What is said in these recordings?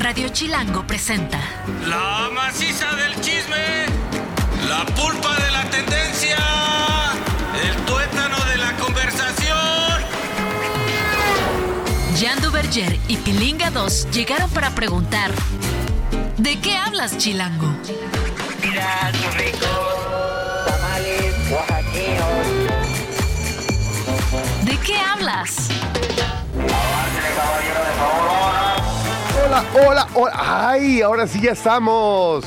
Radio Chilango presenta La maciza del chisme, la pulpa de la tendencia, el tuétano de la conversación. Jan Duverger y Pilinga 2 llegaron para preguntar ¿De qué hablas, Chilango? Mira tus ricos tamales oaxaqueños. ¿De qué hablas? Hola, hola, hola. Ay, ahora sí ya estamos.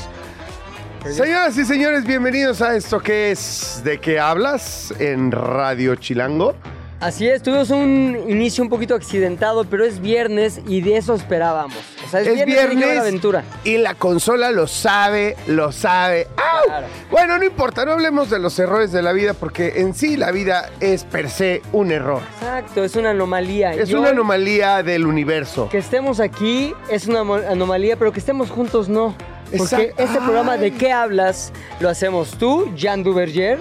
Señoras y señores, bienvenidos a esto que es ¿De qué hablas? en Radio Chilango. Así es, tuvimos un inicio un poquito accidentado, pero es viernes y de eso esperábamos. O sea, es, Es viernes, la aventura. y la consola lo sabe, lo sabe. ¡Au! Claro. Bueno, no importa, no hablemos de los errores de la vida porque en sí la vida es per se un error. Exacto, es una anomalía. Es una anomalía del universo. Que estemos aquí es una anomalía, pero que estemos juntos no. Porque Exacto. este programa de qué hablas lo hacemos tú, Jan Duverger,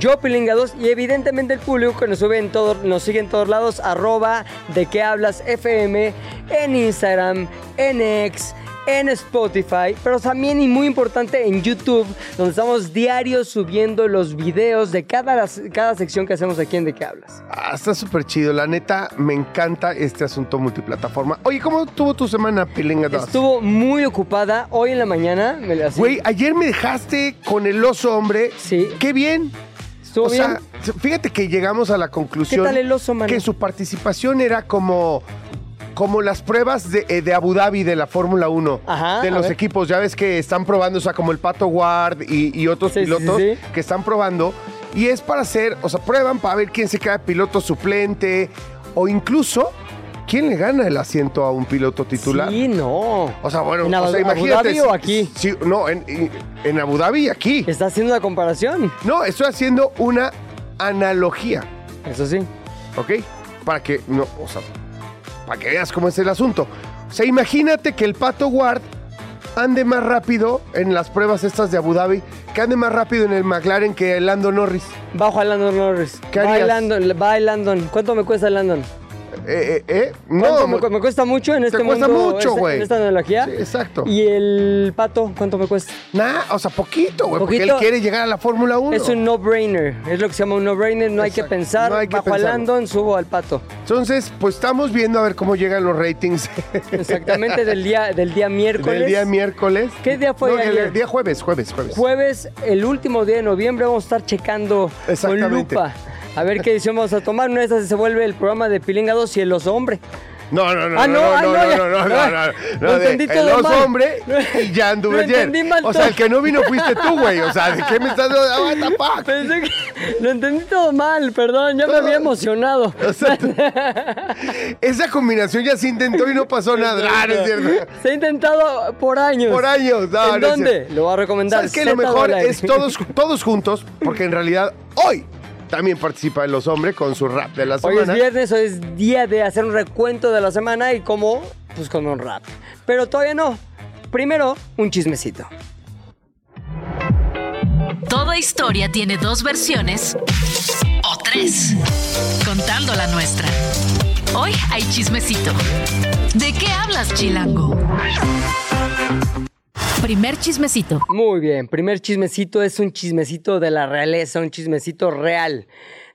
yo Pilinga 2 y evidentemente el público que nos, sube en todo, nos sigue en todos lados, arroba de qué hablas FM, en Instagram, en X, en Spotify, pero también y muy importante en YouTube, donde estamos diarios subiendo los videos de cada, cada sección que hacemos aquí en De qué hablas. Ah, está súper chido. La neta, me encanta este asunto multiplataforma. Oye, ¿cómo tuvo tu semana, Pilinga 2? Estuvo muy ocupada hoy en la mañana. me la- Güey, ayer me dejaste con el oso hombre. Sí. Qué bien. Estuvo o sea, fíjate que llegamos a la conclusión ¿Qué tal el oso, mano? que su participación era como como las pruebas de, eh, de Abu Dhabi de la Fórmula 1 Ajá, de los equipos. Ya ves que están probando, o sea, como el Pato Ward y, y otros sí, pilotos sí, sí. que están probando. Y es para hacer, o sea, prueban para ver quién se queda piloto suplente o incluso quién le gana el asiento a un piloto titular. Sí, no. O sea, bueno, ¿En o Abu- sea, Abu imagínate. Dhabi o aquí? No, en, en Abu Dhabi y aquí. Está haciendo una comparación. No, estoy haciendo una analogía, Eso sí. ¿ok? Para que, no, o sea, para que veas cómo es el asunto. O sea, imagínate que el Pato Ward ande más rápido en las pruebas estas de Abu Dhabi, que ande más rápido en el McLaren que el Lando Norris. Bajo a Landon Norris. ¿Qué Va harías? el Landon, va el Landon. ¿Cuánto me cuesta el Landon? Eh, eh, eh, ¿Cuánto no, me, me cuesta mucho en este cuesta mundo, mucho, este- güey. En esta analogía. Sí, exacto. Y el pato, ¿cuánto me cuesta? Nah, o sea, poquito, güey, porque él quiere llegar a la Fórmula 1. Es un no-brainer. Es lo que se llama un no-brainer. No hay que pensar. No hay que Bajo a. Landon, subo al pato. Entonces, pues estamos viendo a ver cómo llegan los ratings Exactamente del día, del día miércoles. del día miércoles. ¿Qué día fue No, el día jueves, jueves, jueves. Jueves, el último día de noviembre, vamos a estar checando con Exactamente. lupa. A ver qué edición vamos a tomar. Una de esas se vuelve el programa de Pilinga 2 y el oso hombre. No, no, no, Ah, no, no, no, ah, no, no, no, ya. no, no, no, no, no, Lo de entendí el oso mal. hombre y Duverger. entendí mal O sea, el que no vino fuiste tú, güey. O sea, ¿de qué me estás dando? Fuck? Pensé que lo entendí todo mal, perdón, ya me había emocionado. O sea, esa combinación ya se intentó y no pasó nada. Ah, no es cierto. Se ha intentado por años. Por años. No, ¿En no es dónde? Lo voy a recomendar. ¿Sabes qué? Lo mejor es todos, todos juntos, porque en realidad hoy también participa en Los Hombres con su rap de la Hoy es semana. viernes, hoy es día de hacer un recuento de la semana y como, pues con un rap. Pero todavía no. Primero, un chismecito. Toda historia tiene dos versiones o tres, contando la nuestra. Hoy hay chismecito. ¿De qué hablas, Chilango? Primer chismecito. Muy bien, primer chismecito es un chismecito de la realeza, un chismecito real.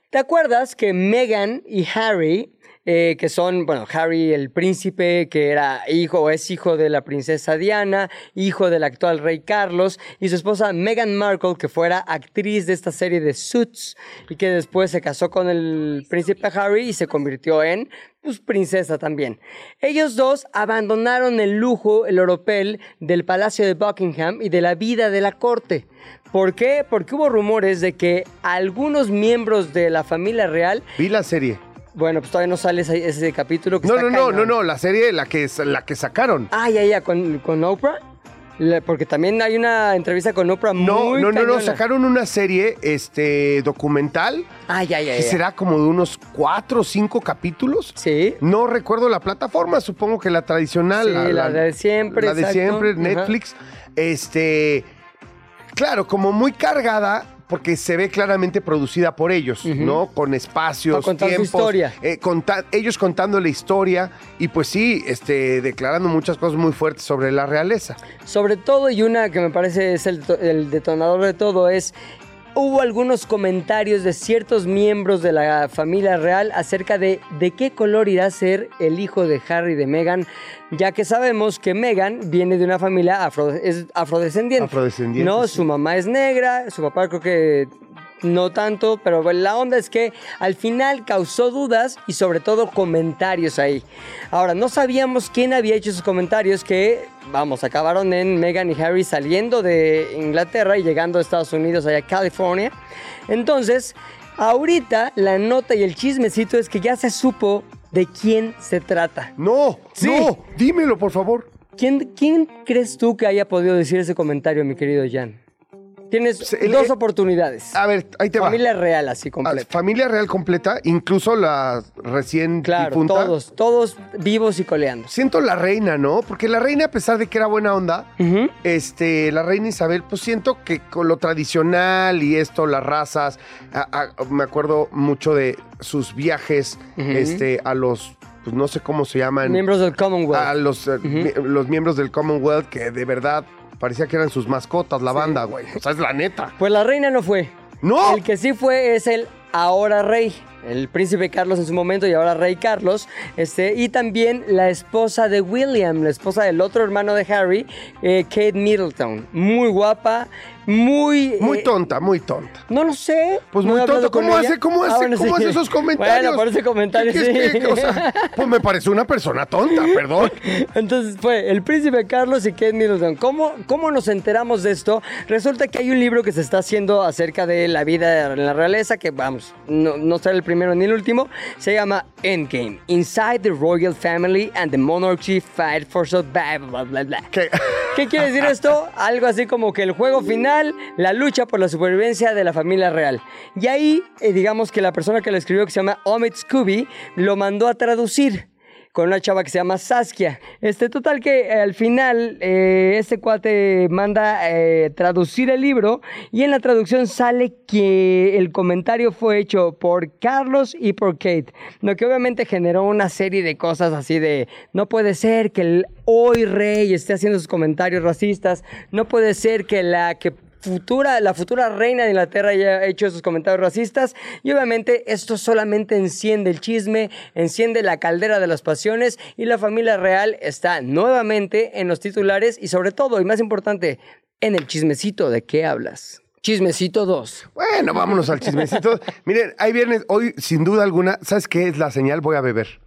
¿Te acuerdas que Meghan y Harry, eh, que son, bueno, Harry el príncipe, que era hijo o es hijo de la princesa Diana, hijo del actual rey Carlos, y su esposa Meghan Markle, que fuera actriz de esta serie de Suits, y que después se casó con el príncipe Harry y se convirtió en, pues, princesa también. Ellos dos abandonaron el lujo, el oropel del Palacio de Buckingham y de la vida de la corte. ¿Por qué? Porque hubo rumores de que algunos miembros de la familia real, Vi la serie. Bueno, pues todavía no sale ese, ese capítulo. Que No, está no, no, no, no, la serie, la que, la que sacaron. Ah, ya, ya, con, con Oprah. La- porque también hay una entrevista con Oprah No, muy no, no, no, cañona. sacaron una serie este, documental Ah, ya, ya, que ya. será como de unos cuatro o cinco capítulos. Sí. No recuerdo la plataforma, supongo que la tradicional. Sí, la de siempre, La de siempre, Ajá. Netflix. Este, claro, como muy cargada porque se ve claramente producida por ellos, ¿no? Con espacios, su tiempos, historia. eh, conta- ellos contando la historia y pues sí, este, declarando muchas cosas muy fuertes sobre la realeza. Sobre todo, y una que me parece es el, el detonador de todo, es hubo algunos comentarios de ciertos miembros de la familia real acerca de de qué color irá a ser el hijo de Harry de Meghan, ya que sabemos que Meghan viene de una familia afro, es afrodescendiente. Afrodescendiente, No, sí. su mamá es negra, su papá creo que no tanto, pero la onda es que al final causó dudas y sobre todo comentarios ahí. Ahora, no sabíamos quién había hecho esos comentarios que, vamos, acabaron en Meghan y Harry saliendo de Inglaterra y llegando a Estados Unidos, allá a California. Entonces, ahorita la nota y el chismecito es que ya se supo de quién se trata. No, Sí. no, dímelo por favor. ¿Quién, ¿Quién crees tú que haya podido decir ese comentario, mi querido Jan? Tienes el- dos eh, oportunidades. A ver, ahí te va. Familia real, así Ah, completa. familia real completa, incluso la recién Claro, difunta. todos, todos vivos y coleando. Siento la reina, ¿no? Porque la reina, a pesar de que era buena onda, este, la reina Isabel, pues siento que con lo tradicional y esto, las razas, a- a- me acuerdo mucho de sus viajes, este, a los, pues no sé cómo se llaman, Miembros del Commonwealth. a los, eh, los miembros del Commonwealth, que de verdad parecía que eran sus mascotas, la banda, güey. O sea, es la neta. Pues la reina no fue. ¡No! El que sí fue es el ahora rey. El príncipe Carlos en su momento y ahora rey Carlos. Este, y también la esposa de William, la esposa del otro hermano de Harry, eh, Kate Middleton. Muy guapa, muy... Muy eh, tonta, muy tonta. No lo sé. Pues muy con ¿Cómo hace, cómo Ah, hace, bueno, cómo sí. hace esos comentarios? Bueno, por ese comentario ¿Qué sí. que- o sea, pues me parece una persona tonta, perdón. Entonces fue el príncipe Carlos y Kate Middleton. ¿Cómo, ¿Cómo nos enteramos de esto? Resulta que hay un libro que se está haciendo acerca de la vida en la realeza, que vamos, no, no será el primero ni el último. Se llama Endgame. Inside the Royal Family and the Monarchy Fight for so blah, blah, blah, blah. ¿Qué? ¿Qué quiere decir esto? Algo así como que el juego final, la lucha por la supervivencia de la familia real. Y ahí, eh, digamos que la persona que lo escribió, que se llama Omid Scooby, lo mandó a traducir con una chava que se llama Saskia. Este, total que al final eh, este cuate manda eh, traducir el libro y en la traducción sale que el comentario fue hecho por Carlos y por Kate, lo que obviamente generó una serie de cosas así de no puede ser que el hoy rey esté haciendo sus comentarios racistas, no puede ser que la que futura, la futura reina de Inglaterra haya hecho esos comentarios racistas y obviamente esto solamente enciende el chisme, enciende la caldera de las pasiones y la familia real está nuevamente en los titulares y sobre todo, y más importante, en el chismecito de qué hablas. Chismecito 2. Bueno, vámonos al chismecito. Miren, ahí viene, hoy sin duda alguna, ¿sabes qué es la señal? Voy a beber.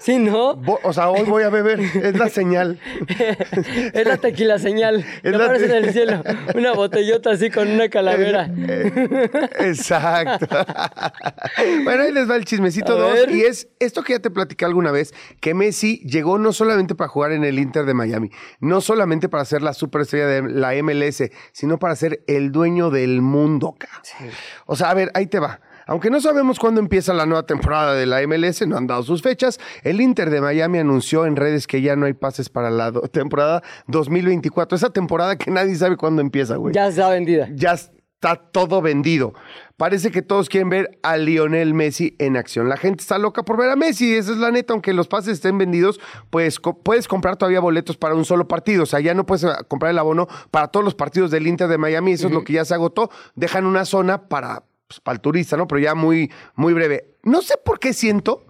¿Sí, no? O sea, hoy voy a beber, es la señal. es la tequila señal. Es la aparece en el cielo. Una botellota así con una calavera. Eh, Exacto. bueno, ahí les va el chismecito A 2. ver. Y es esto que ya te platicé alguna vez, que Messi llegó no solamente para jugar en el Inter de Miami, no solamente para ser la superestrella de la MLS, sino para ser el dueño del mundo. cabrón. O sea, a ver, ahí te va. Aunque no sabemos cuándo empieza la nueva temporada de la MLS, no han dado sus fechas, el Inter de Miami anunció en redes que ya no hay pases para la temporada 2024. Esa temporada que nadie sabe cuándo empieza, güey Ya está vendida. ya está todo vendido. Parece que todos quieren ver a Lionel Messi en acción. La gente está loca por ver a Messi, esa es la neta, aunque los pases estén vendidos, pues co- puedes comprar todavía boletos para un solo partido, o sea, ya no puedes eh, comprar el abono para todos los partidos del Inter de Miami, eso es lo que ya se agotó, dejan una zona para, pues, para el turista, ¿no? Pero ya muy, muy breve. No sé por qué siento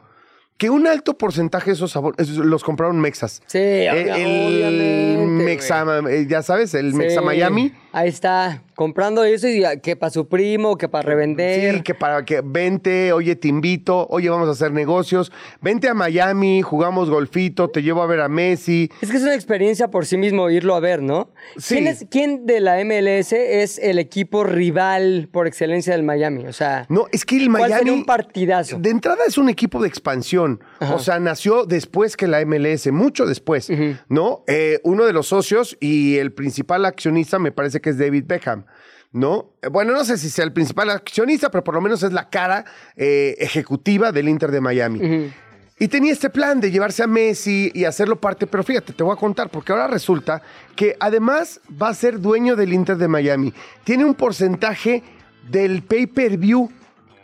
que un alto porcentaje de esos abonos los compraron Mexas. Sí, Eh, obvia- el obviamente, Mexa, eh, ya sabes, el Sí. Mexa Miami. Ahí está, comprando eso y que para su primo, que para revender. Sí, que para que vente, oye, te invito, oye, vamos a hacer negocios, vente a Miami, jugamos golfito, te llevo a ver a Messi. Es que es una experiencia por sí mismo irlo a ver, ¿no? Sí. ¿Quién, es, quién de la MLS es el equipo rival por excelencia del Miami? O sea, No, es que el ¿cuál Miami un partidazo? de entrada es un equipo de expansión, o sea, nació después que la MLS, mucho después, ¿no? Eh, uno de los socios y el principal accionista me parece que es David Beckham. ¿No? Eh, Bueno, no sé si sea el principal accionista, pero por lo menos es la cara eh, ejecutiva del Inter de Miami. Y tenía este plan de llevarse a Messi y hacerlo parte, pero fíjate, te voy a contar, porque ahora resulta que además va a ser dueño del Inter de Miami. Tiene un porcentaje del pay-per-view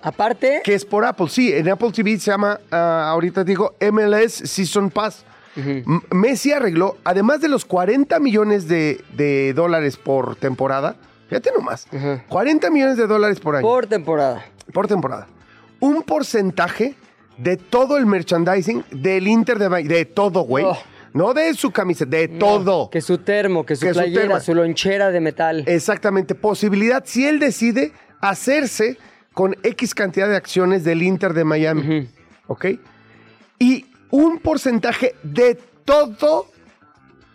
Aparte, que es por Apple. Sí, en Apple TV se llama, ah, ahorita digo, MLS Season Pass. Messi arregló, además de los 40 millones de, de dólares por temporada, fíjate nomás, 40 millones de dólares por año, por, por temporada. temporada, un porcentaje de todo el merchandising del Inter de Miami, de todo, güey. Oh. No de su camiseta, de todo. Que su termo, que su Que playera, su lonchera de metal. Exactamente, posibilidad si él decide hacerse con X cantidad de acciones del Inter de Miami. ¿Ok? Y un porcentaje de todo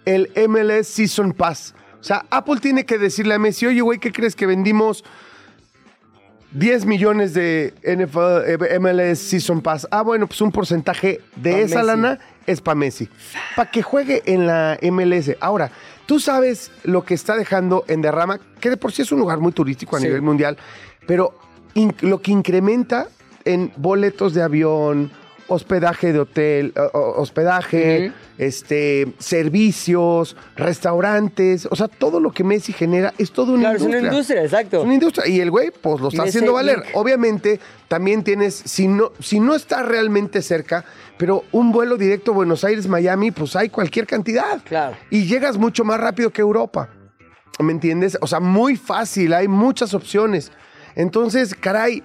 el MLS Season Pass. O sea, Apple tiene que decirle a Messi, oye, güey, ¿qué crees que vendimos 10 millones de NFL, eh, MLS Season Pass? Ah, bueno, pues un porcentaje de Pa' esa Messi. lana es para Messi. Para que juegue en la MLS. Ahora, tú sabes lo que está dejando en derrama, que de por sí es un lugar muy turístico a Sí. nivel mundial, pero lo que incrementa en boletos de avión, hospedaje de hotel, hospedaje, este, servicios, restaurantes, o sea, todo lo que Messi genera es todo una Claro, es industria. una industria, exacto. Es una industria. Y el güey, pues lo está haciendo valer. link. Obviamente, también tienes, si no, si no está realmente cerca, pero un vuelo directo Buenos Aires-Miami, pues hay cualquier cantidad. Claro. Y llegas mucho más rápido que Europa. ¿Me entiendes? O sea, muy fácil, hay muchas opciones. Entonces, caray,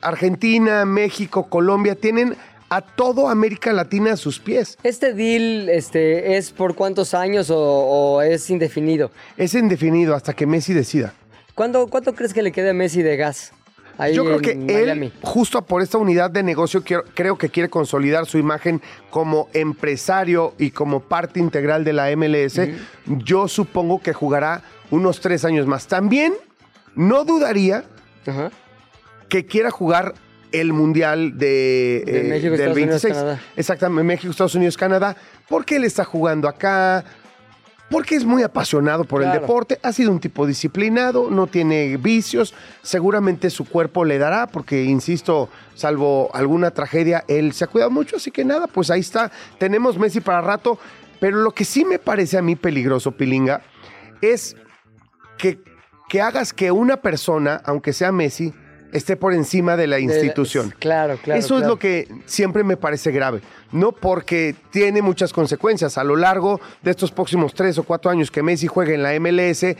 Argentina, México, Colombia tienen a todo América Latina a sus pies. ¿Este deal este, es por cuántos años o, o es indefinido? Es indefinido hasta que Messi decida. ¿Cuánto, ¿Cuánto crees que le quede a Messi de gas? Ahí Yo creo que Miami? él, justo por esta unidad de negocio, quiero- creo que quiere consolidar su imagen como empresario y como parte integral de la MLS. Yo supongo que jugará unos tres años más. También no dudaría que quiera jugar el Mundial de, De eh, México, del Estados Unidos, 26. Canadá. Exactamente, México, Estados Unidos, Canadá. Porque él está jugando acá. Porque es muy apasionado por el deporte, ha sido un tipo disciplinado, no tiene vicios, seguramente su cuerpo le dará, porque, insisto, salvo alguna tragedia, él se ha cuidado mucho, así que nada, pues ahí está, tenemos Messi para rato, pero lo que sí me parece a mí peligroso, Pilinga, es que, que hagas que una persona, aunque sea Messi, esté por encima de la De- institución. Claro, claro. Eso es lo que siempre me parece grave, no porque tiene muchas consecuencias. A lo largo de estos próximos tres o cuatro años que Messi juegue en la MLS,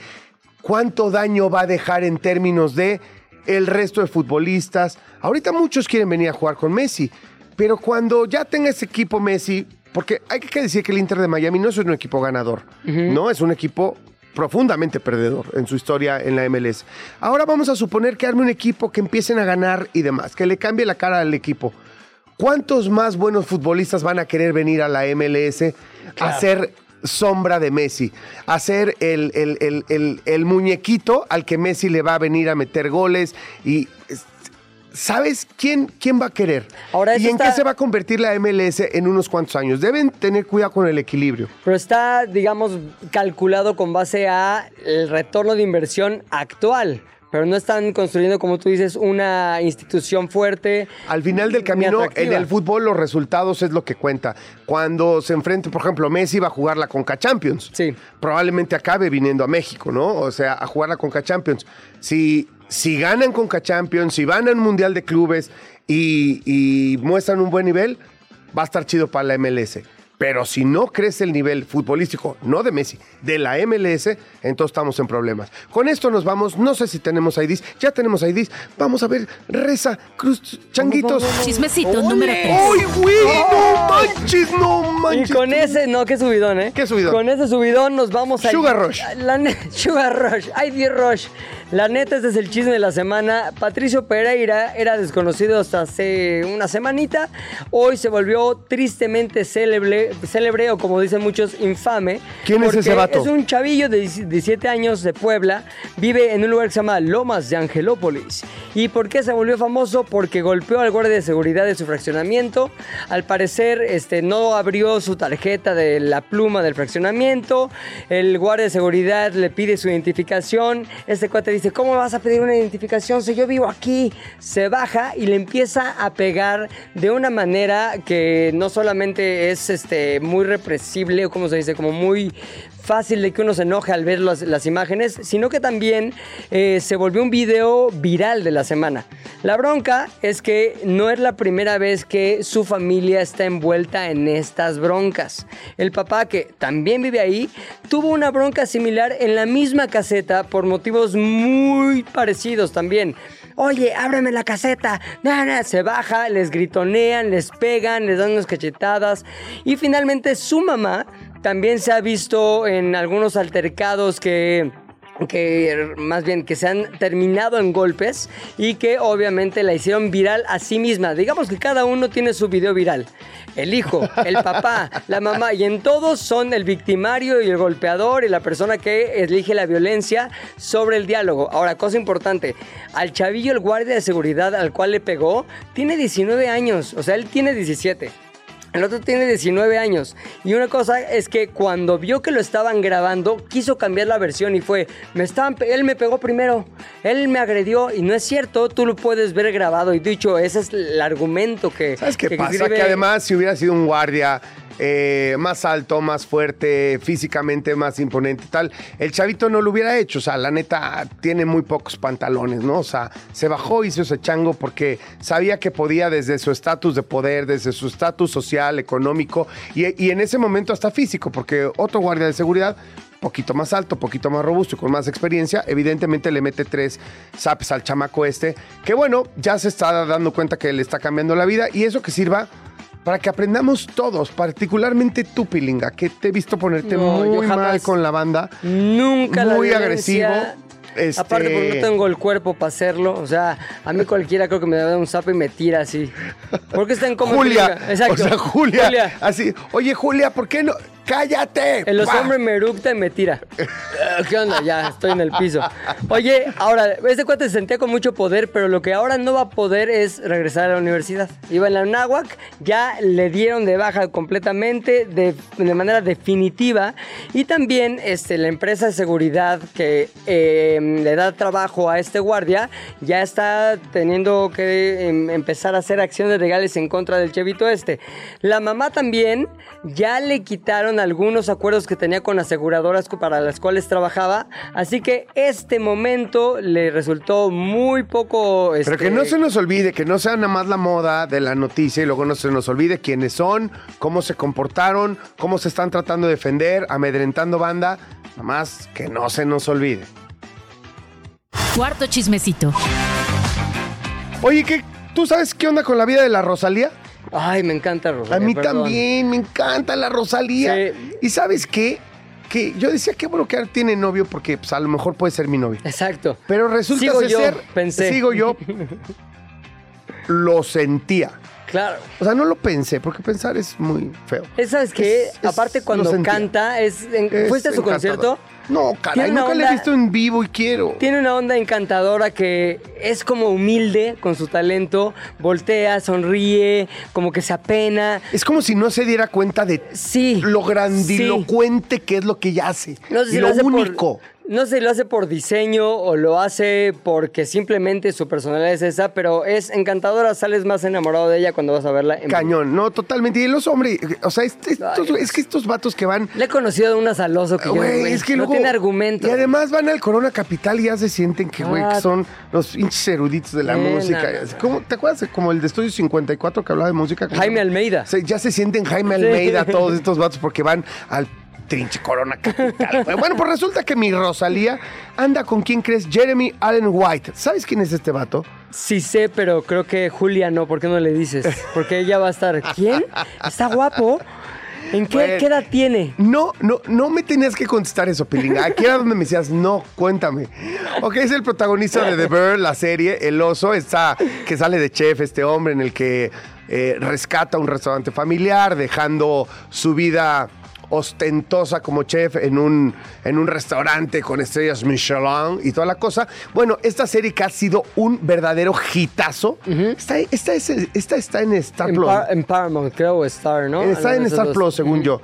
¿cuánto daño va a dejar en términos de el resto de futbolistas? Ahorita muchos quieren venir a jugar con Messi, pero cuando ya tenga ese equipo Messi, porque hay que decir que el Inter de Miami no es un equipo ganador, no es un equipo profundamente perdedor en su historia en la MLS. Ahora vamos a suponer que arme un equipo que empiecen a ganar y demás, que le cambie la cara al equipo. ¿Cuántos más buenos futbolistas van a querer venir a la MLS a ser sombra de Messi? A ser el, el- el- el- el muñequito al que Messi le va a venir a meter goles y... ¿Sabes quién, quién va a querer? Ahora, ¿Y en qué se va a convertir la MLS en unos cuantos años? Deben tener cuidado con el equilibrio. Pero está, digamos, calculado con base a el retorno de inversión actual. Pero no están construyendo, como tú dices, una institución fuerte. Al final del camino, en el fútbol los resultados es lo que cuenta. Cuando se enfrente, por ejemplo, Messi va a jugar la Conca Champions. Sí. Probablemente acabe viniendo a México, ¿no? O sea, a jugar la Conca Champions. Si, si ganan Conca Champions, si van al Mundial de Clubes y, y muestran un buen nivel, va a estar chido para la MLS. Pero si no crece el nivel futbolístico, no de Messi, de la MLS, entonces estamos en problemas. Con esto nos vamos. No sé si tenemos IDs. Ya tenemos IDs. Vamos a ver. Reza, Cruz, Changuitos. Chismecito número 3. ¡Ay, güey! ¡No manches! ¡No manches! Y con ese, no, qué subidón, ¿eh? ¿Qué subidón? Con ese subidón nos vamos a. Sugar Rush. La Sugar Rush. Ay, Dios Rush. La neta, este es el chisme de la semana. Patricio Pereira era desconocido hasta hace una semanita. Hoy se volvió tristemente célebre, célebre o como dicen muchos, infame. ¿Quién es ese vato? Es un chavillo de 17 años de Puebla. Vive en un lugar que se llama Lomas de Angelópolis. ¿Y por qué se volvió famoso? Porque golpeó al guardia de seguridad de su fraccionamiento. Al parecer, este, no abrió su tarjeta de la pluma del fraccionamiento. El guardia de seguridad le pide su identificación. Este cuate dice, ¿cómo vas a pedir una identificación si yo vivo aquí? Se baja y le empieza a pegar de una manera que no solamente es este, muy represible, o como se dice, como muy fácil de que uno se enoje al ver las, imágenes, sino que también eh, se volvió un video viral de la semana. La bronca es que no es la primera vez que su familia está envuelta en estas broncas. El papá, que también vive ahí, tuvo una bronca similar en la misma caseta por motivos muy parecidos también. Oye, ábreme la caseta. Se baja, les gritonean, les pegan, les dan unas cachetadas. Y finalmente su mamá también se ha visto en algunos altercados que que más bien que se han terminado en golpes y que obviamente la hicieron viral a sí misma. Digamos que cada uno tiene su video viral. El hijo, el papá, la mamá y en todos son el victimario y el golpeador y la persona que elige la violencia sobre el diálogo. Ahora, cosa importante, al chavillo el guardia de seguridad al cual le pegó tiene 19 años, o sea, él tiene 17. El otro tiene 19 años. Y una cosa es que cuando vio que lo estaban grabando, quiso cambiar la versión y fue, me estaban, él me pegó primero, él me agredió y no es cierto, tú lo puedes ver grabado. Y dicho, ese es el argumento que... ¿Sabes qué que pasa? escribe- Que además, si hubiera sido un guardia eh, más alto, más fuerte, físicamente más imponente tal, el chavito no lo hubiera hecho. O sea, la neta tiene muy pocos pantalones, ¿no? O sea, se bajó, hizo ese chango porque sabía que podía desde su estatus de poder, desde su estatus social, económico y, y en ese momento hasta físico, porque otro guardia de seguridad poquito más alto, poquito más robusto y con más experiencia, evidentemente le mete tres zapes al chamaco este, que bueno, ya se está dando cuenta que le está cambiando la vida y eso que sirva para que aprendamos todos, particularmente tú, Pilinga, que te he visto ponerte No, muy mal con la banda. Nunca la Muy agresivo. Este- Aparte porque no tengo el cuerpo para hacerlo. O sea, a mí cualquiera creo que me da un zapo y me tira así. Porque está en como Julia, Exacto. o sea, Julia, así, oye Julia, ¿por qué no? ¡Cállate! El hombre me eructa y me tira. Ah, ¿Qué onda? Ya, estoy en el piso. Oye, ahora, este cuate se sentía con mucho poder, pero lo que ahora no va a poder es regresar a la universidad. Iba en la Náhuac, ya le dieron de baja completamente, de, de manera definitiva. Y también este, la empresa de seguridad que eh, le da trabajo a este guardia, ya está teniendo que em, empezar a hacer acciones legales en contra del chevito este. La mamá también ya le quitaron algunos acuerdos que tenía con aseguradoras para las cuales trabajaba, así que este momento le resultó muy poco... Pero este, que no se nos olvide, que no sea nada más la moda de la noticia y luego no se nos olvide quiénes son, cómo se comportaron, cómo se están tratando de defender, amedrentando banda. Nada más que no se nos olvide. Cuarto chismecito. Oye, ¿qué, ¿tú sabes qué onda con la vida de la Rosalía? Ay, me encanta Rosalía. A mí perdón. también, me encanta la Rosalía. Sí. ¿Y sabes qué? Que yo decía, qué bueno que tiene novio porque pues, a lo mejor puede ser mi novio. Exacto. Pero resulta Sigo ser, yo, ser- pensé. sigo yo, lo sentía. Claro. O sea, no lo pensé, porque pensar es muy feo. Es, ¿Sabes qué? Es- Aparte cuando canta, es, en- Es ¿fuiste a su encantador. concierto? No, caray, nunca le he onda- visto en vivo y quiero. Tiene una onda encantadora que es como humilde con su talento, voltea, sonríe, como que se apena. Es como si no se diera cuenta de Sí. lo grandilocuente que es lo que ella hace. No sé si y lo lo hace por- único. No sé si lo hace por diseño o lo hace porque simplemente su personalidad es esa, pero es encantadora, sales más enamorado de ella cuando vas a verla en. Cañón, no, totalmente. Y los hombres, o sea, este- estos- Ay, es que estos vatos que van. Le he conocido a un azaloso que yo, Güey, güey, es que no luego- tiene argumento. Y además van al Corona Capital y ya se sienten que, güey, Ah. que son los pinches eruditos de la música. como- ¿Te acuerdas de como el de Estudio 54 que hablaba de música? Jaime Almeida. Se- ya se sienten Jaime Sí. Almeida todos estos vatos porque van al trinche Corona Capital. bueno, pues resulta que mi Rosalía anda con quién crees, Jeremy Allen White. ¿Sabes quién es este vato? Sí sé, pero creo que Julia no. ¿Por qué no le dices? Porque ella va a estar. ¿Quién? Está guapo. ¿En qué, Bueno. qué edad tiene? No, no, no me tenías que contestar eso, Pilinga. Aquí era donde me decías, no, cuéntame. Ok, es el protagonista de The Bear, la serie, El Oso, está, que sale de chef, este hombre en el que eh, rescata un restaurante familiar, dejando su vida ostentosa como chef en un, en un restaurante con estrellas Michelin y toda la cosa. Bueno, esta serie que ha sido un verdadero hitazo, esta, esta es- esta está en Star En, Plus. En Paramount, creo, Star, ¿no? Está en Star. Plus, según yo.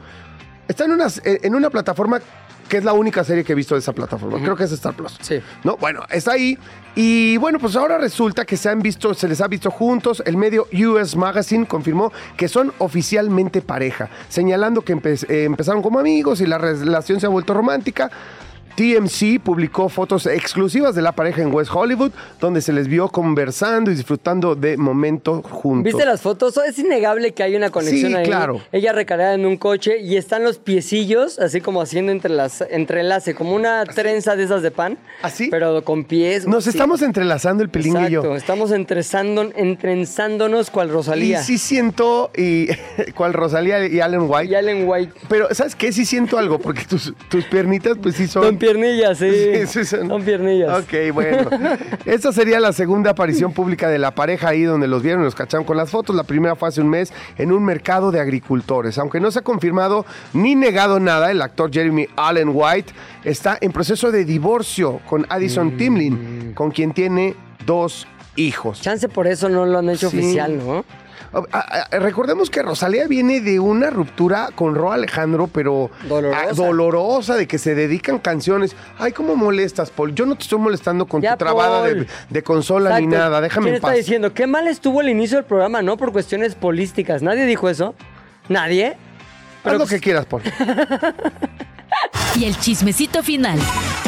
Está en una, en una plataforma que es la única serie que he visto de esa plataforma. Creo que es Star Plus. Sí. No, bueno, está ahí. Y bueno, pues ahora resulta que se han visto, se les ha visto juntos. El medio US Magazine confirmó que son oficialmente pareja, señalando que empe- eh, empezaron como amigos y la relación se ha vuelto romántica. TMC publicó fotos exclusivas de la pareja en West Hollywood, donde se les vio conversando y disfrutando de momento juntos. ¿Viste las fotos? Es innegable que hay una conexión Sí, ahí. claro. Ella recargada en un coche y están los piecillos así como haciendo entrelace, entrelace como una trenza de esas de pan. ¿Así? Pero con pies. Nos sí. estamos entrelazando el pilingue y Exacto, yo. estamos entrezando, entrenzándonos cual Y Rosalía. sí siento, y cual Rosalía y Allen White. Y Allen White. Pero, ¿sabes qué? Sí siento algo, porque tus, tus piernitas, pues sí son. Son piernillas, sí. Sí, sí, son- Son piernillas. Ok, bueno. Esta sería la segunda aparición pública de la pareja ahí donde los vieron y los cacharon con las fotos. La primera fue hace un mes en un mercado de agricultores. Aunque no se ha confirmado ni negado nada, el actor Jeremy Allen White está en proceso de divorcio con Addison Mm. Timlin, con quien tiene dos hijos. Chance por eso no lo han hecho Sí. oficial, ¿no? Ah, ah, Recordemos que Rosalía viene de una ruptura con Ro Alejandro, pero Dolorosa. ah, dolorosa, de que se dedican canciones. Ay, ¿cómo molestas, Paul? Yo no te estoy molestando con Ya, tu trabada de, de consola ni Exacto. nada. Déjame ¿Quién en está paz. diciendo? Qué mal estuvo el inicio del programa, ¿no? Por cuestiones políticas. ¿Nadie dijo eso? ¿Nadie? Haz Pero lo que quieras, Paul. Y el chismecito final.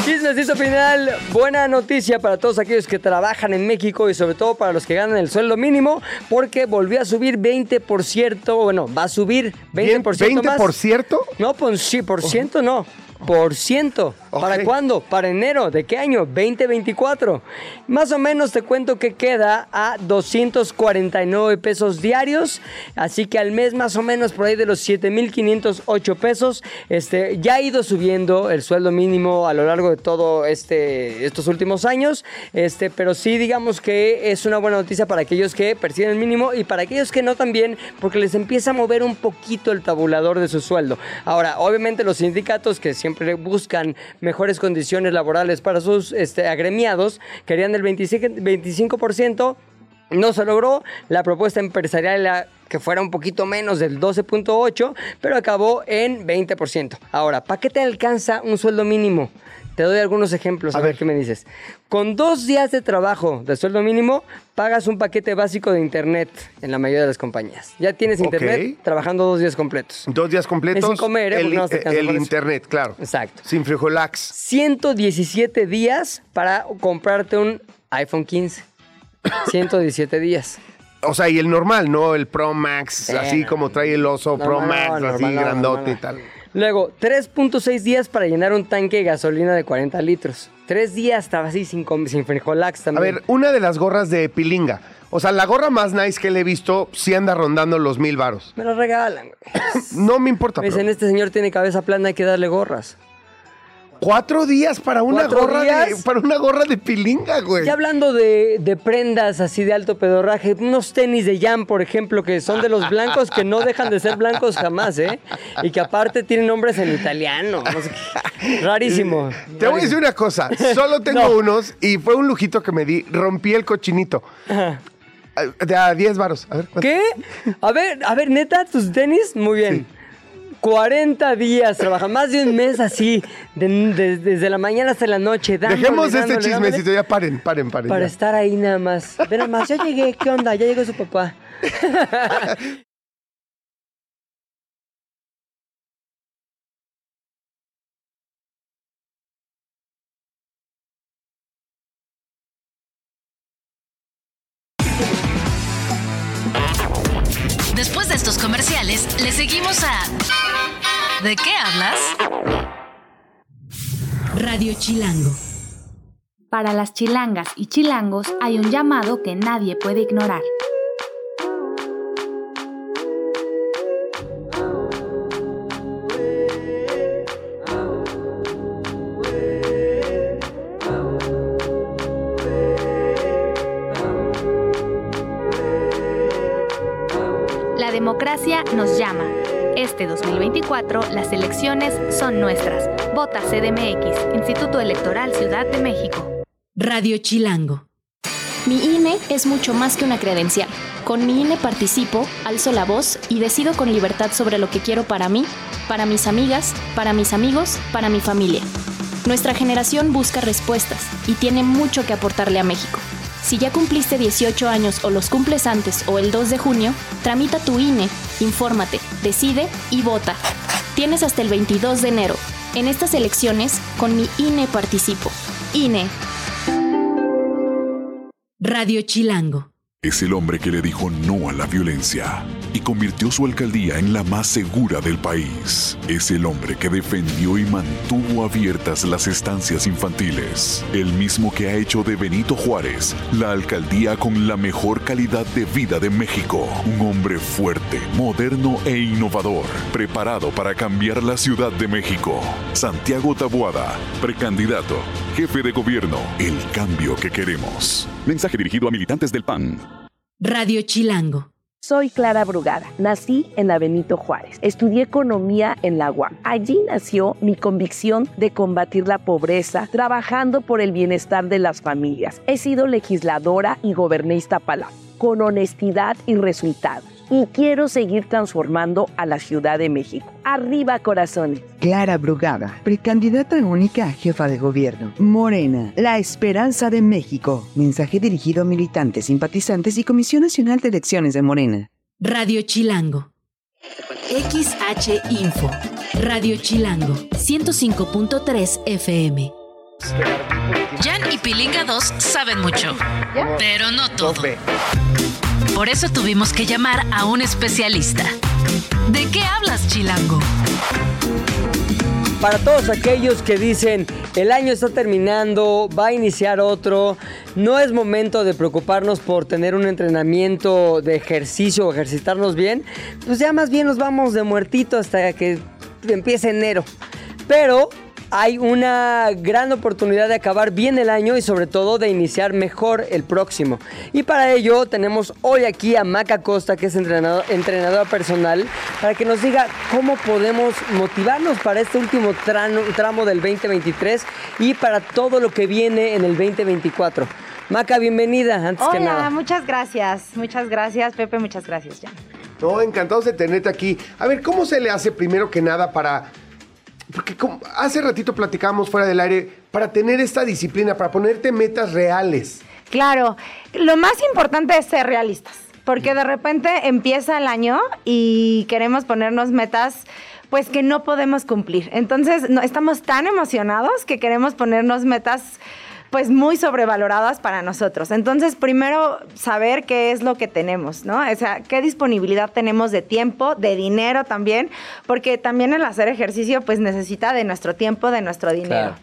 Chismecito final, buena noticia para todos aquellos que trabajan en México y sobre todo para los que ganan el sueldo mínimo, porque volvió a subir 20%, bueno, va a subir 20%, ¿20%? más. por cierto? No, por, sí, por ciento no. Por ciento. ¿Para cuándo? Para enero. ¿De qué año? 2024. Más o menos te cuento que queda a 249 pesos diarios. Así que al mes más o menos por ahí de los 7,508 pesos. Este, ya ha ido subiendo el sueldo mínimo a lo largo de todo este, estos últimos años. Este, pero sí digamos que es una buena noticia para aquellos que perciben el mínimo y para aquellos que no también, porque les empieza a mover un poquito el tabulador de su sueldo. Ahora, obviamente los sindicatos que siempre buscan mejores condiciones laborales para sus este, agremiados, querían el 25%, 25%, no se logró. La propuesta empresarial que fuera un poquito menos del 12.8, pero acabó en 20%. Ahora, ¿para qué te alcanza un sueldo mínimo? Te doy algunos ejemplos, a, A ver. ver. qué me dices. Con dos días de trabajo de sueldo mínimo, pagas un paquete básico de internet en la mayoría de las compañías. Ya tienes internet trabajando dos días completos. Dos días completos. Es sin comer, ¿eh? El, no el eso. internet, claro. Exacto. Sin frijolax. 117 días para comprarte un iPhone 15. 117 días. O sea, y el normal, ¿no? El Pro Max, Eh, así como trae el oso Pro Max, así normal, grandote y tal. Luego, 3.6 días para llenar un tanque de gasolina de 40 litros. Tres días estaba así sin, sin frijolax A también. ver, una de las gorras de Pilinga. O sea, la gorra más nice que le he visto sí anda rondando los mil varos. Me lo regalan. güey. No me importa. Me pero dicen, este señor tiene cabeza plana, hay que darle gorras. Cuatro días para una ¿Cuatro gorra de, para una gorra de Pilinga, güey. Ya hablando de, de prendas así de alto pedorraje, unos tenis de Jam, por ejemplo, que son de los blancos que no dejan de ser blancos jamás, ¿eh? Y que aparte tienen nombres en italiano. no sé qué. Rarísimo. Te voy a decir una cosa. Solo tengo No. unos y fue un lujito que me di. Rompí el cochinito. Ajá. De a 10 varos. A ver, ¿cuánto? ¿Qué? A ver, a ver, neta, tus tenis, muy bien. 40 días trabajan, más de un mes así, de- de- desde la mañana hasta la noche. dándole, Dejemos este dándole, dándole, chismecito. Ya paren, paren, paren. Para ya. estar ahí nada más. Ve nada más, ya llegué, ¿qué onda? Ya llegó su papá. ¿De qué hablas? Radio Chilango. Para las chilangas y chilangos hay un llamado que nadie puede ignorar. 2024 las elecciones son nuestras. Vota CDMX, Instituto Electoral Ciudad de México. Radio Chilango. Mi INE es mucho más que una credencial. Con mi INE participo, alzo la voz y decido con libertad sobre lo que quiero para mí, para mis amigas, para mis amigos, para mi familia. Nuestra generación busca respuestas y tiene mucho que aportarle a México. Si ya cumpliste 18 años o los cumples antes o el 2 de junio, tramita tu INE, infórmate, decide y vota. Tienes hasta el 22 de enero. En estas elecciones, con mi INE participo. INE. Radio Chilango. Es el hombre que le dijo no a la violencia y convirtió su alcaldía en la más segura del país. Es el hombre que defendió y mantuvo abiertas las estancias infantiles. El mismo que ha hecho de Benito Juárez la alcaldía con la mejor calidad de vida de México. Un hombre fuerte, moderno e innovador, preparado para cambiar la Ciudad de México. Santiago Tabuada, precandidato, jefe de gobierno, el cambio que queremos. Mensaje dirigido a militantes del PAN. Radio Chilango. Soy Clara Brugada. Nací en la Benito Juárez. Estudié economía en la UAM. Allí nació mi convicción de combatir la pobreza, trabajando por el bienestar de las familias. He sido legisladora y goberné Iztapalapa con honestidad y resultados. Y quiero seguir transformando a la Ciudad de México. Arriba, corazones. Clara Brugada, precandidata única a jefa de gobierno. Morena, la esperanza de México. Mensaje dirigido a militantes, simpatizantes y Comisión Nacional de Elecciones de Morena. Radio Chilango. XH Info. Radio Chilango. 105.3 FM. Jan y Pilinga 2 saben mucho, pero no todo. Por eso tuvimos que llamar a un especialista. ¿De qué hablas, Chilango? Para todos aquellos que dicen, el año está terminando, va a iniciar otro, no es momento de preocuparnos por tener un entrenamiento de ejercicio o ejercitarnos bien, pues ya más bien nos vamos de muertito hasta que empiece enero. Pero hay una gran oportunidad de acabar bien el año y sobre todo de iniciar mejor el próximo. Y para ello tenemos hoy aquí a Maca Costa, que es entrenador, entrenadora personal, para que nos diga cómo podemos motivarnos para este último tramo, tramo del 2023 y para todo lo que viene en el 2024. Maca, bienvenida, antes que Hola, nada. muchas gracias. Muchas gracias, Pepe. Muchas gracias, Jan. No, encantados de tenerte aquí. A ver, ¿cómo se le hace primero que nada para... Porque como- hace ratito platicábamos fuera del aire, para tener esta disciplina, para ponerte metas reales. Claro, lo más importante es ser realistas, porque de repente empieza el año y queremos ponernos metas pues que no podemos cumplir. Entonces, no, estamos tan emocionados que queremos ponernos metas pues muy sobrevaloradas para nosotros. Entonces, primero saber qué es lo que tenemos, ¿no? O sea, qué disponibilidad tenemos de tiempo, de dinero también, porque también el hacer ejercicio pues necesita de nuestro tiempo, de nuestro dinero.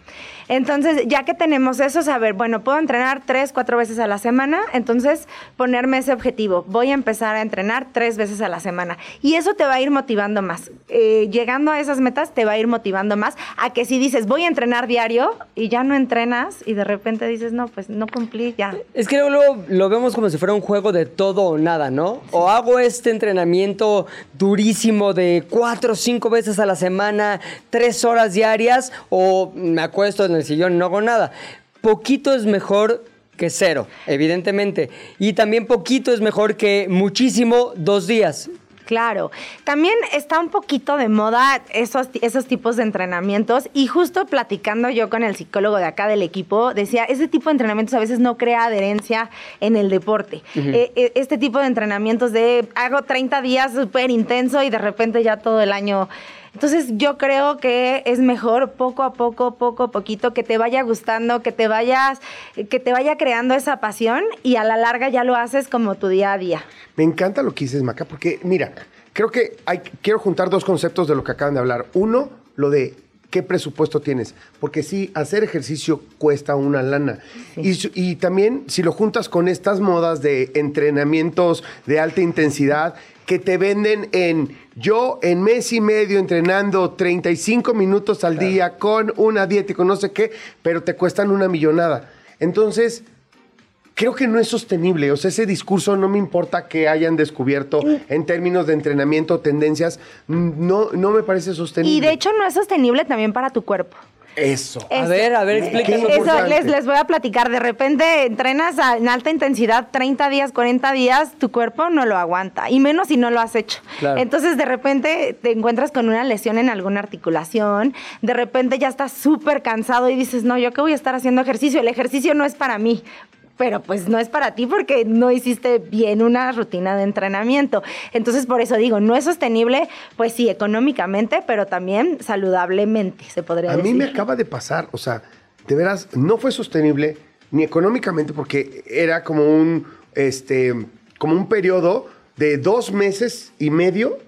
Entonces, ya que tenemos eso, saber, bueno, puedo entrenar tres, cuatro veces a la semana, entonces ponerme ese objetivo. Voy a empezar a entrenar tres veces a la semana. Y eso te va a ir motivando más. Eh, llegando a esas metas, te va a ir motivando más a que si dices, voy a entrenar diario y ya no entrenas y de repente dices, no, pues no cumplí ya. Es que luego lo vemos como si fuera un juego de todo o nada, ¿no? O hago este entrenamiento durísimo de cuatro o cinco veces a la semana, tres horas diarias, o me acuesto en el sillón y no hago nada. Poquito es mejor que cero, evidentemente. Y también poquito es mejor que muchísimo dos días. Claro, también está un poquito de moda esos, esos tipos de entrenamientos y justo platicando yo con el psicólogo de acá del equipo, decía, ese tipo de entrenamientos a veces no crea adherencia en el deporte. Eh, eh, este tipo de entrenamientos de hago 30 días súper intenso y de repente ya todo el año... Entonces yo creo que es mejor poco a poco, poco a poquito, que te vaya gustando, que te vayas, que te vaya creando esa pasión y a la larga ya lo haces como tu día a día. Me encanta lo que dices, Maca, porque mira, creo que hay, quiero juntar dos conceptos de lo que acaban de hablar. Uno, lo de qué presupuesto tienes, porque sí, hacer ejercicio cuesta una lana. Y, también si lo juntas con estas modas de entrenamientos de alta intensidad que te venden en yo en mes y medio entrenando 35 minutos al día con una dieta y con no sé qué, pero te cuestan una millonada. Entonces, creo que no es sostenible. O sea, ese discurso no me importa que hayan descubierto en términos de entrenamiento, tendencias, mm, no, no me parece sostenible. Y de hecho no es sostenible también para tu cuerpo. Eso. A Eso. ver, a ver, Qué explícame. Eso les, les voy a platicar. De repente entrenas a- en alta intensidad 30 días, 40 días, tu cuerpo no lo aguanta. Y menos si no lo has hecho. Claro. Entonces de repente te encuentras con una lesión en alguna articulación. De repente ya estás súper cansado y dices, no, yo que voy a estar haciendo ejercicio. El ejercicio no es para mí. Pero pues no es para ti porque no hiciste bien una rutina de entrenamiento. Entonces por eso digo, no es sostenible, pues sí, económicamente, pero también saludablemente, se podría A decir. mí me acaba de pasar, o sea, de veras, no fue sostenible ni económicamente porque era como un, este, como un periodo de dos meses y medio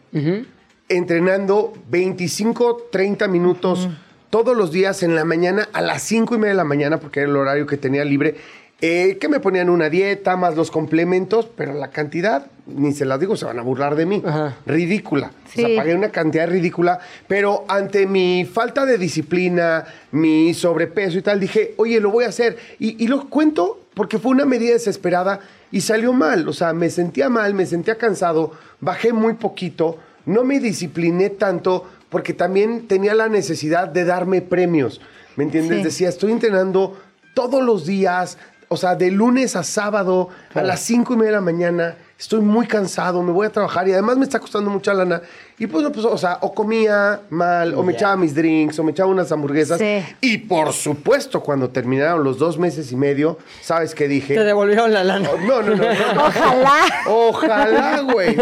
entrenando 25, 30 minutos todos los días en la mañana a las 5 y media de la mañana porque era el horario que tenía libre. Eh, que me ponían una dieta más los complementos, pero la cantidad, ni se las digo, se van a burlar de mí. Ajá. Ridícula. O Sí. sea, pagué una cantidad ridícula, pero ante mi falta de disciplina, mi sobrepeso y tal, dije, oye, lo voy a hacer. Y, y lo cuento porque fue una medida desesperada y salió mal. O sea, me sentía mal, me sentía cansado, bajé muy poquito, no me discipliné tanto porque también tenía la necesidad de darme premios. ¿Me entiendes? Sí. Decía, estoy entrenando todos los días, o sea, de lunes a sábado, a las cinco y media de la mañana. Estoy muy cansado, me voy a trabajar y además me está costando mucha lana. Y pues, no, pues o sea, o comía mal, o me echaba mis drinks, o me echaba unas hamburguesas. Sí. Y por supuesto, cuando terminaron los dos meses y medio, ¿sabes qué dije? Te devolvieron la lana. Oh, No, no, no. no. Ojalá. Ojalá, güey.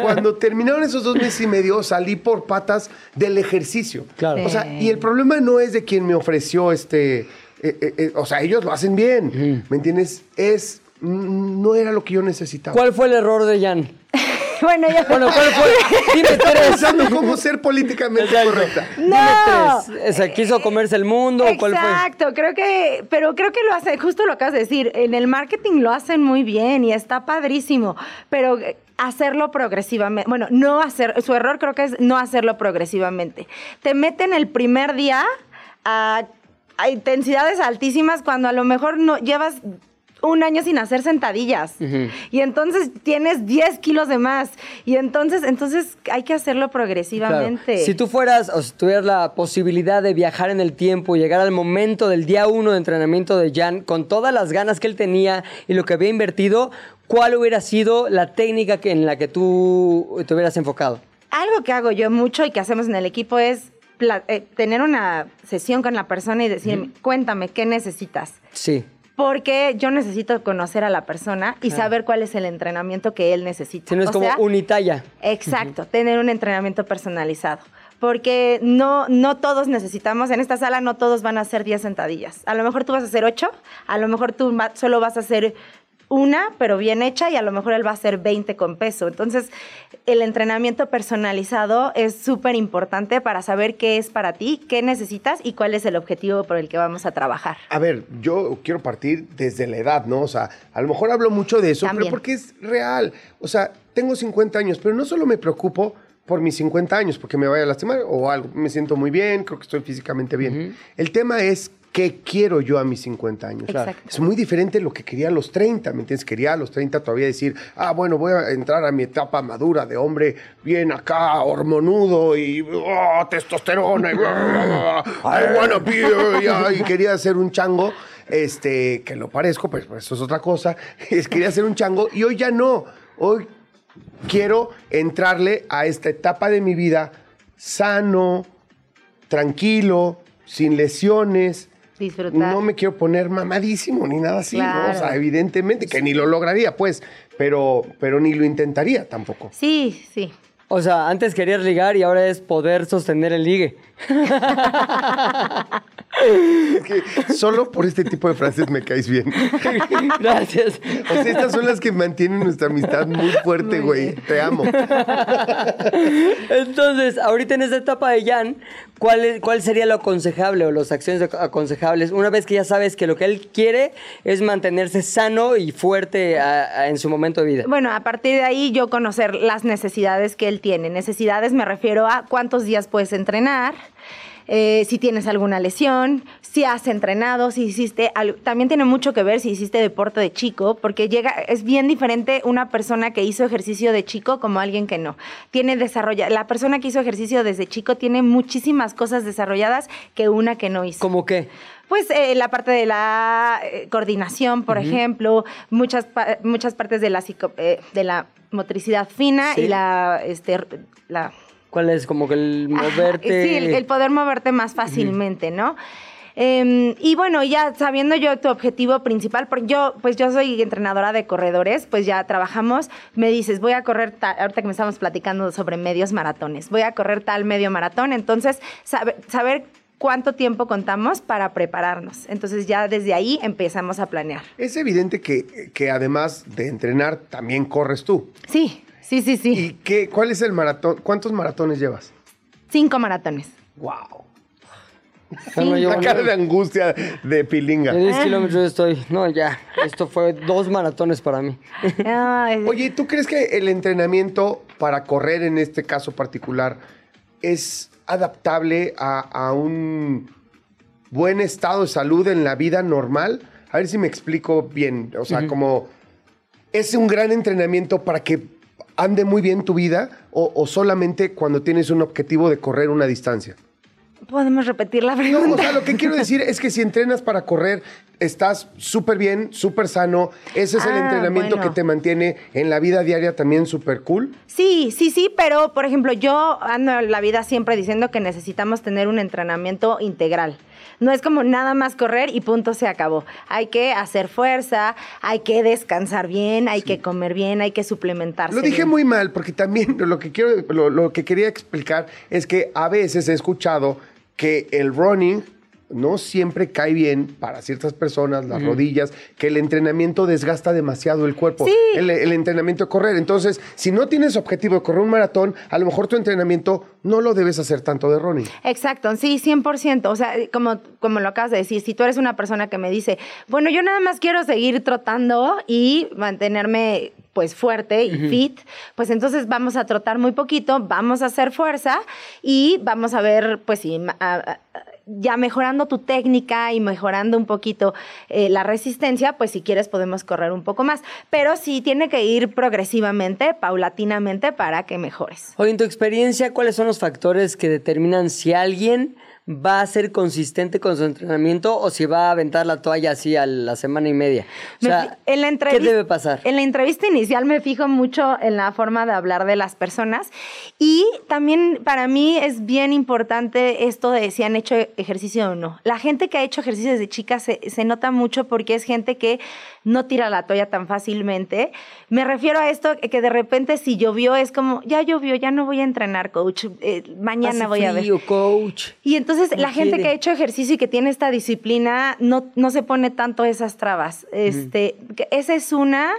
Cuando terminaron esos dos meses y medio, salí por patas del ejercicio. Claro. O sea, y el problema no es de quien me ofreció este. Eh, eh, eh, o sea, ellos lo hacen bien. ¿Me entiendes? Es. mm, No era lo que yo necesitaba. ¿Cuál fue el error de Jan? Bueno, yo... Bueno, ¿cuál fue? Dime tres. pensando cómo ser políticamente Exacto. correcta. Dime No. tres. O sea, ¿quiso comerse el mundo o cuál fue? Exacto, creo que, pero creo que lo hace, justo lo acabas de decir, en el marketing lo hacen muy bien y está padrísimo, pero hacerlo progresivamente, bueno, no hacer, su error creo que es no hacerlo progresivamente. Te meten el primer día a, a intensidades altísimas cuando a lo mejor no llevas un año sin hacer sentadillas y entonces tienes 10 kilos de más y entonces entonces hay que hacerlo Claro. progresivamente. Si tú fueras, o si tuvieras la posibilidad de viajar en el tiempo y llegar al momento del día uno de entrenamiento de Jan, con todas las ganas que él tenía y lo que había invertido, ¿cuál hubiera sido la técnica que, en la que tú te hubieras enfocado? Algo que hago yo mucho y que hacemos en el equipo es eh, tener una sesión con la persona y decirme, cuéntame, ¿qué necesitas? Sí. Porque yo necesito conocer a la persona y saber cuál es el entrenamiento que él necesita. Si no es O como sea, unitalla. Exacto, tener un entrenamiento personalizado. Porque no, no todos necesitamos, en esta sala no todos van a hacer 10 sentadillas. A lo mejor tú vas a hacer 8, a lo mejor tú solo vas a hacer una, pero bien hecha, y a lo mejor él va a hacer 20 con peso. Entonces, el entrenamiento personalizado es súper importante para saber qué es para ti, qué necesitas y cuál es el objetivo por el que vamos a trabajar. A ver, yo quiero partir desde la edad, ¿no? O sea, a lo mejor hablo mucho de eso, También. pero porque es real. O sea, tengo 50 años, pero no solo me preocupo por mis 50 años, porque me vaya a lastimar o algo. Me siento muy bien, creo que estoy físicamente bien. El tema es qué quiero yo a mis 50 años. Exacto. Es muy diferente lo que quería a los 30, ¿me entiendes? Quería a los 30 todavía decir, ah, bueno, voy a entrar a mi etapa madura de hombre bien acá, hormonudo y oh, testosterona y I wanna be, y quería ser un chango, este, que lo parezco, pues, pues, eso es otra cosa. Es, quería ser un chango y hoy ya no. Hoy quiero entrarle a esta etapa de mi vida sano, tranquilo, sin lesiones. Disfrutar. No me quiero poner mamadísimo ni nada así, ¿no? O sea, evidentemente que ni lo lograría, pues, pero, pero ni lo intentaría tampoco. Sí, sí. O sea, antes querías ligar y ahora es poder sostener el ligue. Es que solo por este tipo de frases me caes bien. Gracias. O sea, estas son las que mantienen nuestra amistad muy fuerte, güey. Te amo. Entonces, ahorita en esta etapa de Jan, ¿cuál, es- ¿cuál sería lo aconsejable o las acciones aconsejables? Una vez que ya sabes que lo que él quiere es mantenerse sano y fuerte a- a- en su momento de vida. Bueno, a partir de ahí yo conocer las necesidades que él tiene. Necesidades me refiero a cuántos días puedes entrenar, eh, si tienes alguna lesión, si has entrenado, si hiciste algo. También tiene mucho que ver si hiciste deporte de chico, porque llega, es bien diferente una persona que hizo ejercicio de chico como alguien que no. Tiene desarrolla, la persona que hizo ejercicio desde chico tiene muchísimas cosas desarrolladas que una que no hizo. ¿Cómo qué? Pues eh, la parte de la eh, coordinación, por ejemplo, muchas, pa- muchas partes de la, psico- de la motricidad fina Sí. y la, este, la ¿Cuál es como que el Ajá, moverte? Sí, el, el poder moverte más fácilmente, ¿no? Em, y bueno, ya sabiendo yo tu objetivo principal, porque yo, pues yo soy entrenadora de corredores, pues ya trabajamos, me dices, voy a correr, ta- ahorita que me estamos platicando sobre medios maratones, voy a correr tal medio maratón, entonces sabe- saber cuánto tiempo contamos para prepararnos. Entonces ya desde ahí empezamos a planear. Es evidente que, que además de entrenar, también corres tú. Sí, sí, sí, sí. ¿Y qué, cuál es el maratón? ¿Cuántos maratones llevas? Cinco maratones. ¡Wow! No, no, La cara de angustia de pilinga. De 10 kilómetros estoy. No, ya. Esto fue dos maratones para mí. Oye, ¿tú crees que el entrenamiento para correr en este caso particular es adaptable a, a un buen estado de salud en la vida normal? A ver si me explico bien. O sea, como es un gran entrenamiento para que ande muy bien tu vida o, o solamente cuando tienes un objetivo de correr una distancia. ¿Podemos repetir la No, pregunta? o sea, lo que quiero decir es que si entrenas para correr, estás súper bien, súper sano. Ese es el Ah, entrenamiento bueno. que te mantiene en la vida diaria también súper cool. Sí, sí, sí, pero por ejemplo, yo ando en la vida siempre diciendo que necesitamos tener un entrenamiento integral. No es como nada más correr y punto se acabó. Hay que hacer fuerza, hay que descansar bien, hay que comer bien, hay que suplementarse. Lo dije bien. muy mal porque también lo que quiero, lo, lo que quería explicar es que a veces he escuchado que el running no siempre cae bien para ciertas personas, las rodillas, que el entrenamiento desgasta demasiado el cuerpo. Sí. El, el entrenamiento de correr. Entonces, si no tienes objetivo de correr un maratón, a lo mejor tu entrenamiento no lo debes hacer tanto de running. Exacto, sí, 100%. O sea, como, como lo acabas de decir, si tú eres una persona que me dice, bueno, yo nada más quiero seguir trotando y mantenerme pues fuerte y fit, pues entonces vamos a trotar muy poquito, vamos a hacer fuerza y vamos a ver, pues a- ya mejorando tu técnica y mejorando un poquito eh, la resistencia, pues si quieres podemos correr un poco más, pero sí tiene que ir progresivamente, paulatinamente para que mejores. Oye, en tu experiencia, ¿cuáles son los factores que determinan si alguien va a ser consistente con su entrenamiento o si va a aventar la toalla así a la semana y media? O sea, en la ¿qué debe pasar? En la entrevista inicial me fijo mucho en la forma de hablar de las personas y también para mí es bien importante esto de si han hecho ejercicio o no. La gente que ha hecho ejercicio desde chica se, se nota mucho porque es gente que no tira la toalla tan fácilmente. Me refiero a esto que de repente si llovió es como, ya llovió, ya no voy a entrenar, coach, eh, mañana Hace voy a ver. coach. Y entonces la gente quiere. que ha hecho ejercicio y que tiene esta disciplina no, no se pone tanto esas trabas. Este, esa es una.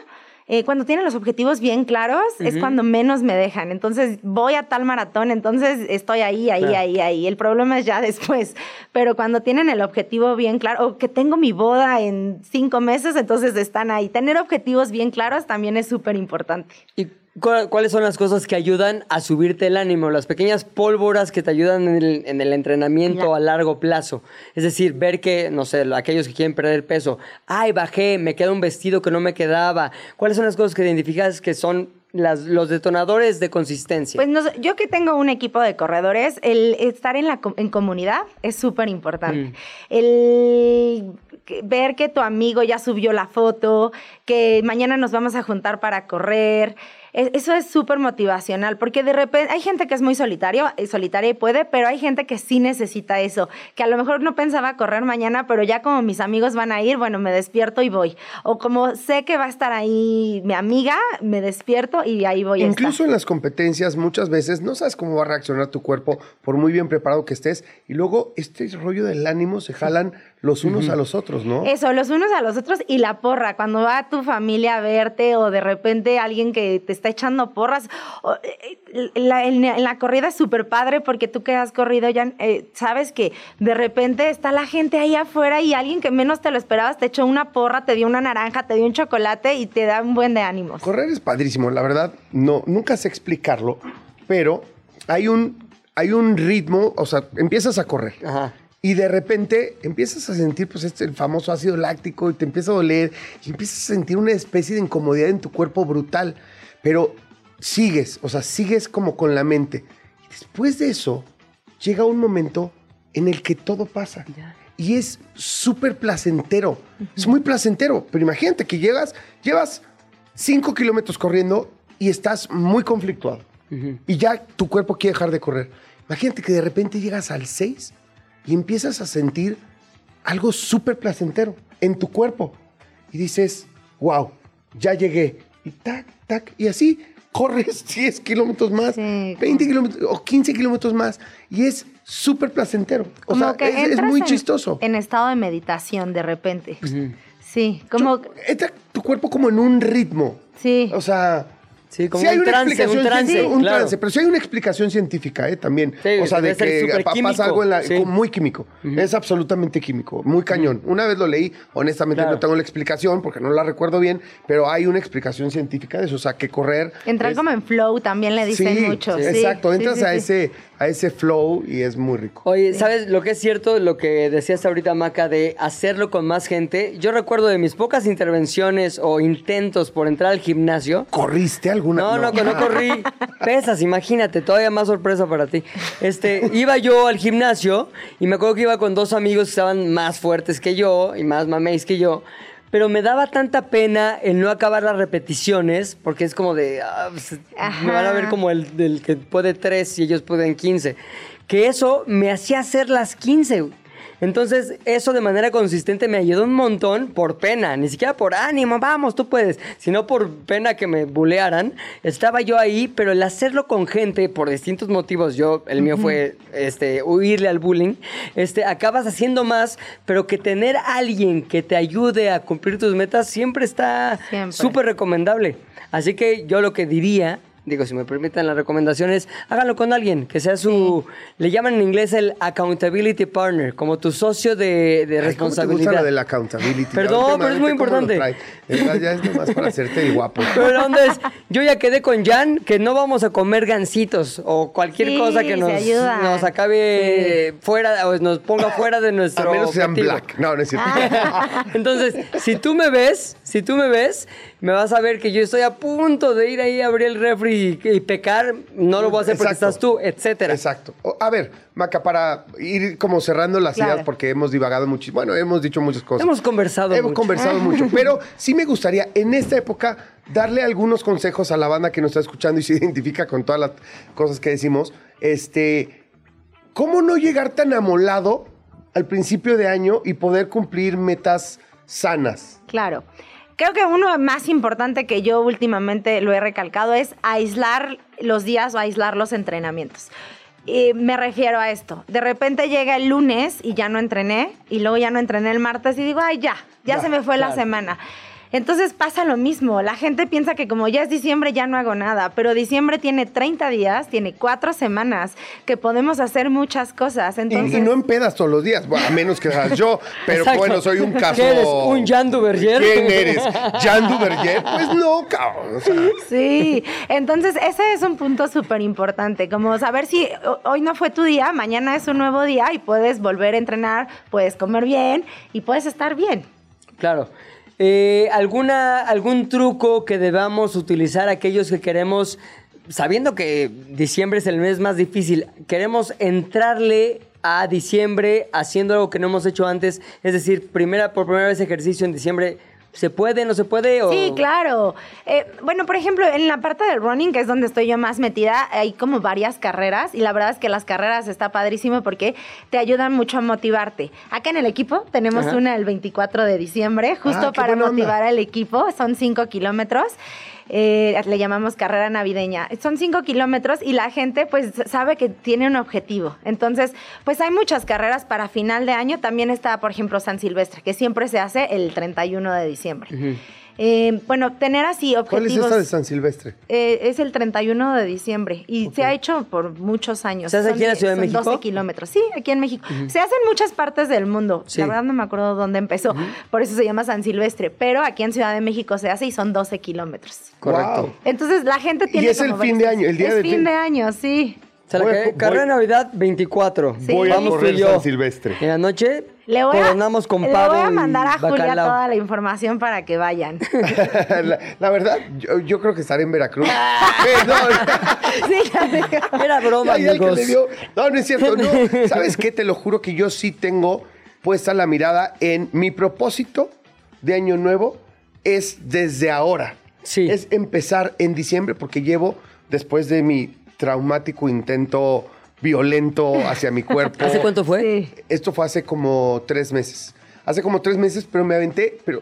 Eh, cuando tienen los objetivos bien claros, es cuando menos me dejan. Entonces voy a tal maratón, entonces estoy ahí, ahí, Claro. ahí, ahí. El problema es ya después. Pero cuando tienen el objetivo bien claro, o que tengo mi boda en cinco meses, entonces están ahí. Tener objetivos bien claros también es súper importante. ¿Y cu- cuáles son las cosas que ayudan a subirte el ánimo? Las pequeñas pólvoras que te ayudan en el, en el entrenamiento a largo plazo. Es decir, ver que, no sé, aquellos que quieren perder peso, ay, bajé, me queda un vestido que no me quedaba. ¿Cuáles son las cosas que identificas que son las- los detonadores de consistencia? Pues no yo que tengo un equipo de corredores, el estar en la en comunidad es súper importante. El que- ver que tu amigo ya subió la foto, que mañana nos vamos a juntar para correr. Eso es súper motivacional, porque de repente hay gente que es muy solitario, eh, solitaria y puede, pero hay gente que sí necesita eso, que a lo mejor no pensaba correr mañana, pero ya como mis amigos van a ir, bueno, me despierto y voy. O como sé que va a estar ahí mi amiga, me despierto y ahí voy a. Incluso en las competencias muchas veces no sabes cómo va a reaccionar tu cuerpo por muy bien preparado que estés y luego este rollo del ánimo se jalan los unos a los otros, ¿no? Eso, los unos a los otros y la porra. Cuando va tu familia a verte o de repente alguien que te está echando porras. o, eh, la- en, en la corrida es súper padre porque tú que has corrido ya eh, sabes que de repente está la gente ahí afuera y alguien que menos te lo esperabas te echó una porra, te dio una naranja, te dio un chocolate y te da un buen de ánimos. Correr es padrísimo, la verdad, no, nunca sé explicarlo, pero hay un, hay un ritmo, o sea, empiezas a correr. Ajá. Y de repente empiezas a sentir, pues, este, el famoso ácido láctico y te empieza a doler y empiezas a sentir una especie de incomodidad en tu cuerpo brutal. Pero sigues, o sea, sigues como con la mente. Y después de eso, llega un momento en el que todo pasa. Y es súper placentero. Es muy placentero. Pero imagínate que llegas, llevas 5 kilómetros corriendo y estás muy conflictuado. Y ya tu cuerpo quiere dejar de correr. Imagínate que de repente llegas al 6 y empiezas a sentir algo súper placentero en tu cuerpo. Y dices, wow, ya llegué. Y tac, tac. Y así corres 10 kilómetros más, 20 kilómetros o 15 kilómetros más. Y es súper placentero. O Como sea, que es, es muy en- chistoso. En estado de meditación de repente. Sí, como... Entra tu cuerpo como en un ritmo. Sí. O sea... Sí, como sí hay un una trance, explicación un trance, científica, un claro. trance, pero sí hay una explicación científica, ¿eh? También. Sí, o sea, de que químico, pasa algo en la, sí. muy químico. Es absolutamente químico, muy cañón. Una vez lo leí, honestamente Claro. no tengo la explicación porque no la recuerdo bien, pero hay una explicación científica de eso. O sea, que correr. Entrar es- como en flow también le dicen sí, mucho. sí, exacto. Entras sí, a, sí. Ese, a ese flow y es muy rico. Oye, ¿sabes lo que es cierto? Lo que decías ahorita, Maca, de hacerlo con más gente. Yo recuerdo de mis pocas intervenciones o intentos por entrar al gimnasio. ¿Corriste alguna? No, no, que no corrí. Pesas, imagínate, todavía más sorpresa para ti. Este, iba yo al gimnasio y me acuerdo que iba con dos amigos que estaban más fuertes que yo y más mameis que yo. Pero me daba tanta pena el no acabar las repeticiones, porque es como de, ah, pues, me van a ver como el del que puede tres y ellos pueden 15. Que eso me hacía hacer las 15. Entonces, eso de manera consistente me ayudó un montón por pena, ni siquiera por ánimo, vamos, tú puedes, sino por pena que me bulearan. Estaba yo ahí, pero el hacerlo con gente por distintos motivos, yo, el mío fue este, huirle al bullying, este, acabas haciendo más, pero que tener a alguien que te ayude a cumplir tus metas siempre está súper recomendable. Así que yo lo que diría, digo, si me permiten las recomendaciones, háganlo con alguien, que sea su, le llaman en inglés el accountability partner, como tu socio de, de Ay, ¿Cómo te responsabilidad. gusta la del accountability? Perdón, pero es muy importante. Ya es nomás para hacerte el guapo. Pero la onda es, yo ya quedé con Jan que no vamos a comer gancitos o cualquier Sí, cosa que nos, nos acabe fuera o nos ponga fuera de nuestro A menos sean black. No, no es cierto. Entonces, si tú me ves, si tú me ves, me vas a ver que yo estoy a punto de ir ahí a abrir el refri y, y pecar, no lo voy a hacer porque Exacto. estás tú, etcétera. Exacto. O- A ver, Maca, para ir como cerrando las Claro. ideas, porque hemos divagado mucho. Bueno, hemos dicho muchas cosas. Hemos conversado Hemos mucho. conversado mucho. Pero sí me gustaría, en esta época, darle algunos consejos a la banda que nos está escuchando y se identifica con todas las cosas que decimos. Este, ¿cómo no llegar tan amolado al principio de año y poder cumplir metas sanas? Claro. Creo que uno más importante que yo últimamente lo he recalcado es aislar los días o aislar los entrenamientos. Y me refiero a esto. De repente llega el lunes y ya no entrené, y luego ya no entrené el martes y digo, ay, ya, ya, Ya, se me fue la semana. Entonces pasa lo mismo. La gente piensa que como ya es diciembre ya no hago nada, pero diciembre tiene 30 días, tiene cuatro semanas que podemos hacer muchas cosas. Y- Entonces, y, no empedas todos los días, bueno, a menos que seas yo, pero Exacto. bueno, soy un caso. ¿Qué eres, un Jan Duverger? ¿Quién eres? ¿Jan Duverger? Pues no, cabrón. o sea, Sí, entonces ese es un punto súper importante, como saber si ho- hoy no fue tu día, mañana es un nuevo día y puedes volver a entrenar, puedes comer bien y puedes estar bien. Claro. Eh, ¿alguna, ¿Algún truco que debamos utilizar aquellos que queremos, sabiendo que diciembre es el mes más difícil, queremos entrarle a diciembre haciendo algo que no hemos hecho antes? Es decir, primera, por primera vez ejercicio en diciembre, ¿se puede, no se puede? O... Sí, claro. Eh, bueno, por ejemplo, en la parte del running, que es donde estoy yo más metida, hay como varias carreras y la verdad es que las carreras está padrísimo porque te ayudan mucho a motivarte. Acá en el equipo tenemos Ajá. una el 24 de diciembre, justo Ah, para onda. motivar al equipo. Son 5 kilómetros. Eh, le llamamos carrera navideña. Son 5 kilómetros y la gente pues sabe que tiene un objetivo. Entonces, pues hay muchas carreras para final de año. También está, por ejemplo, San Silvestre, que siempre se hace el 31 de diciembre. Eh, bueno, tener así ¿Cuál es objetivos. esta de San Silvestre? Eh, es el 31 de diciembre y se ha hecho por muchos años. ¿Se hace Son aquí en la de- Ciudad de México? 12 kilómetros. Sí, aquí en México. Se hace en muchas partes del mundo. Sí. La verdad no me acuerdo dónde empezó. Por eso se llama San Silvestre. Pero aquí en Ciudad de México se hace y son 12 kilómetros. Correcto. Wow. Entonces la gente tiene es el fin de año, el día es fin fin. de año, sí. La a carrera de Navidad 24. Voy a Vamos tú correr yo. San Silvestre. En la noche Le voy, a, con le voy a mandar a Julia bacalao. toda la información para que vayan. la, la verdad, yo, yo creo que estaré en Veracruz. Eh, no, sí, ya sé. Era broma, Ay, amigos. No, no es cierto. No. ¿Sabes qué? Te lo juro que yo sí tengo puesta la mirada en mi propósito de año nuevo es desde ahora. Sí. Es empezar en diciembre porque llevo, después de mi traumático intento violento hacia mi cuerpo. ¿Hace cuánto fue? Sí. Esto fue hace como tres meses. Hace como tres meses, pero me aventé, pero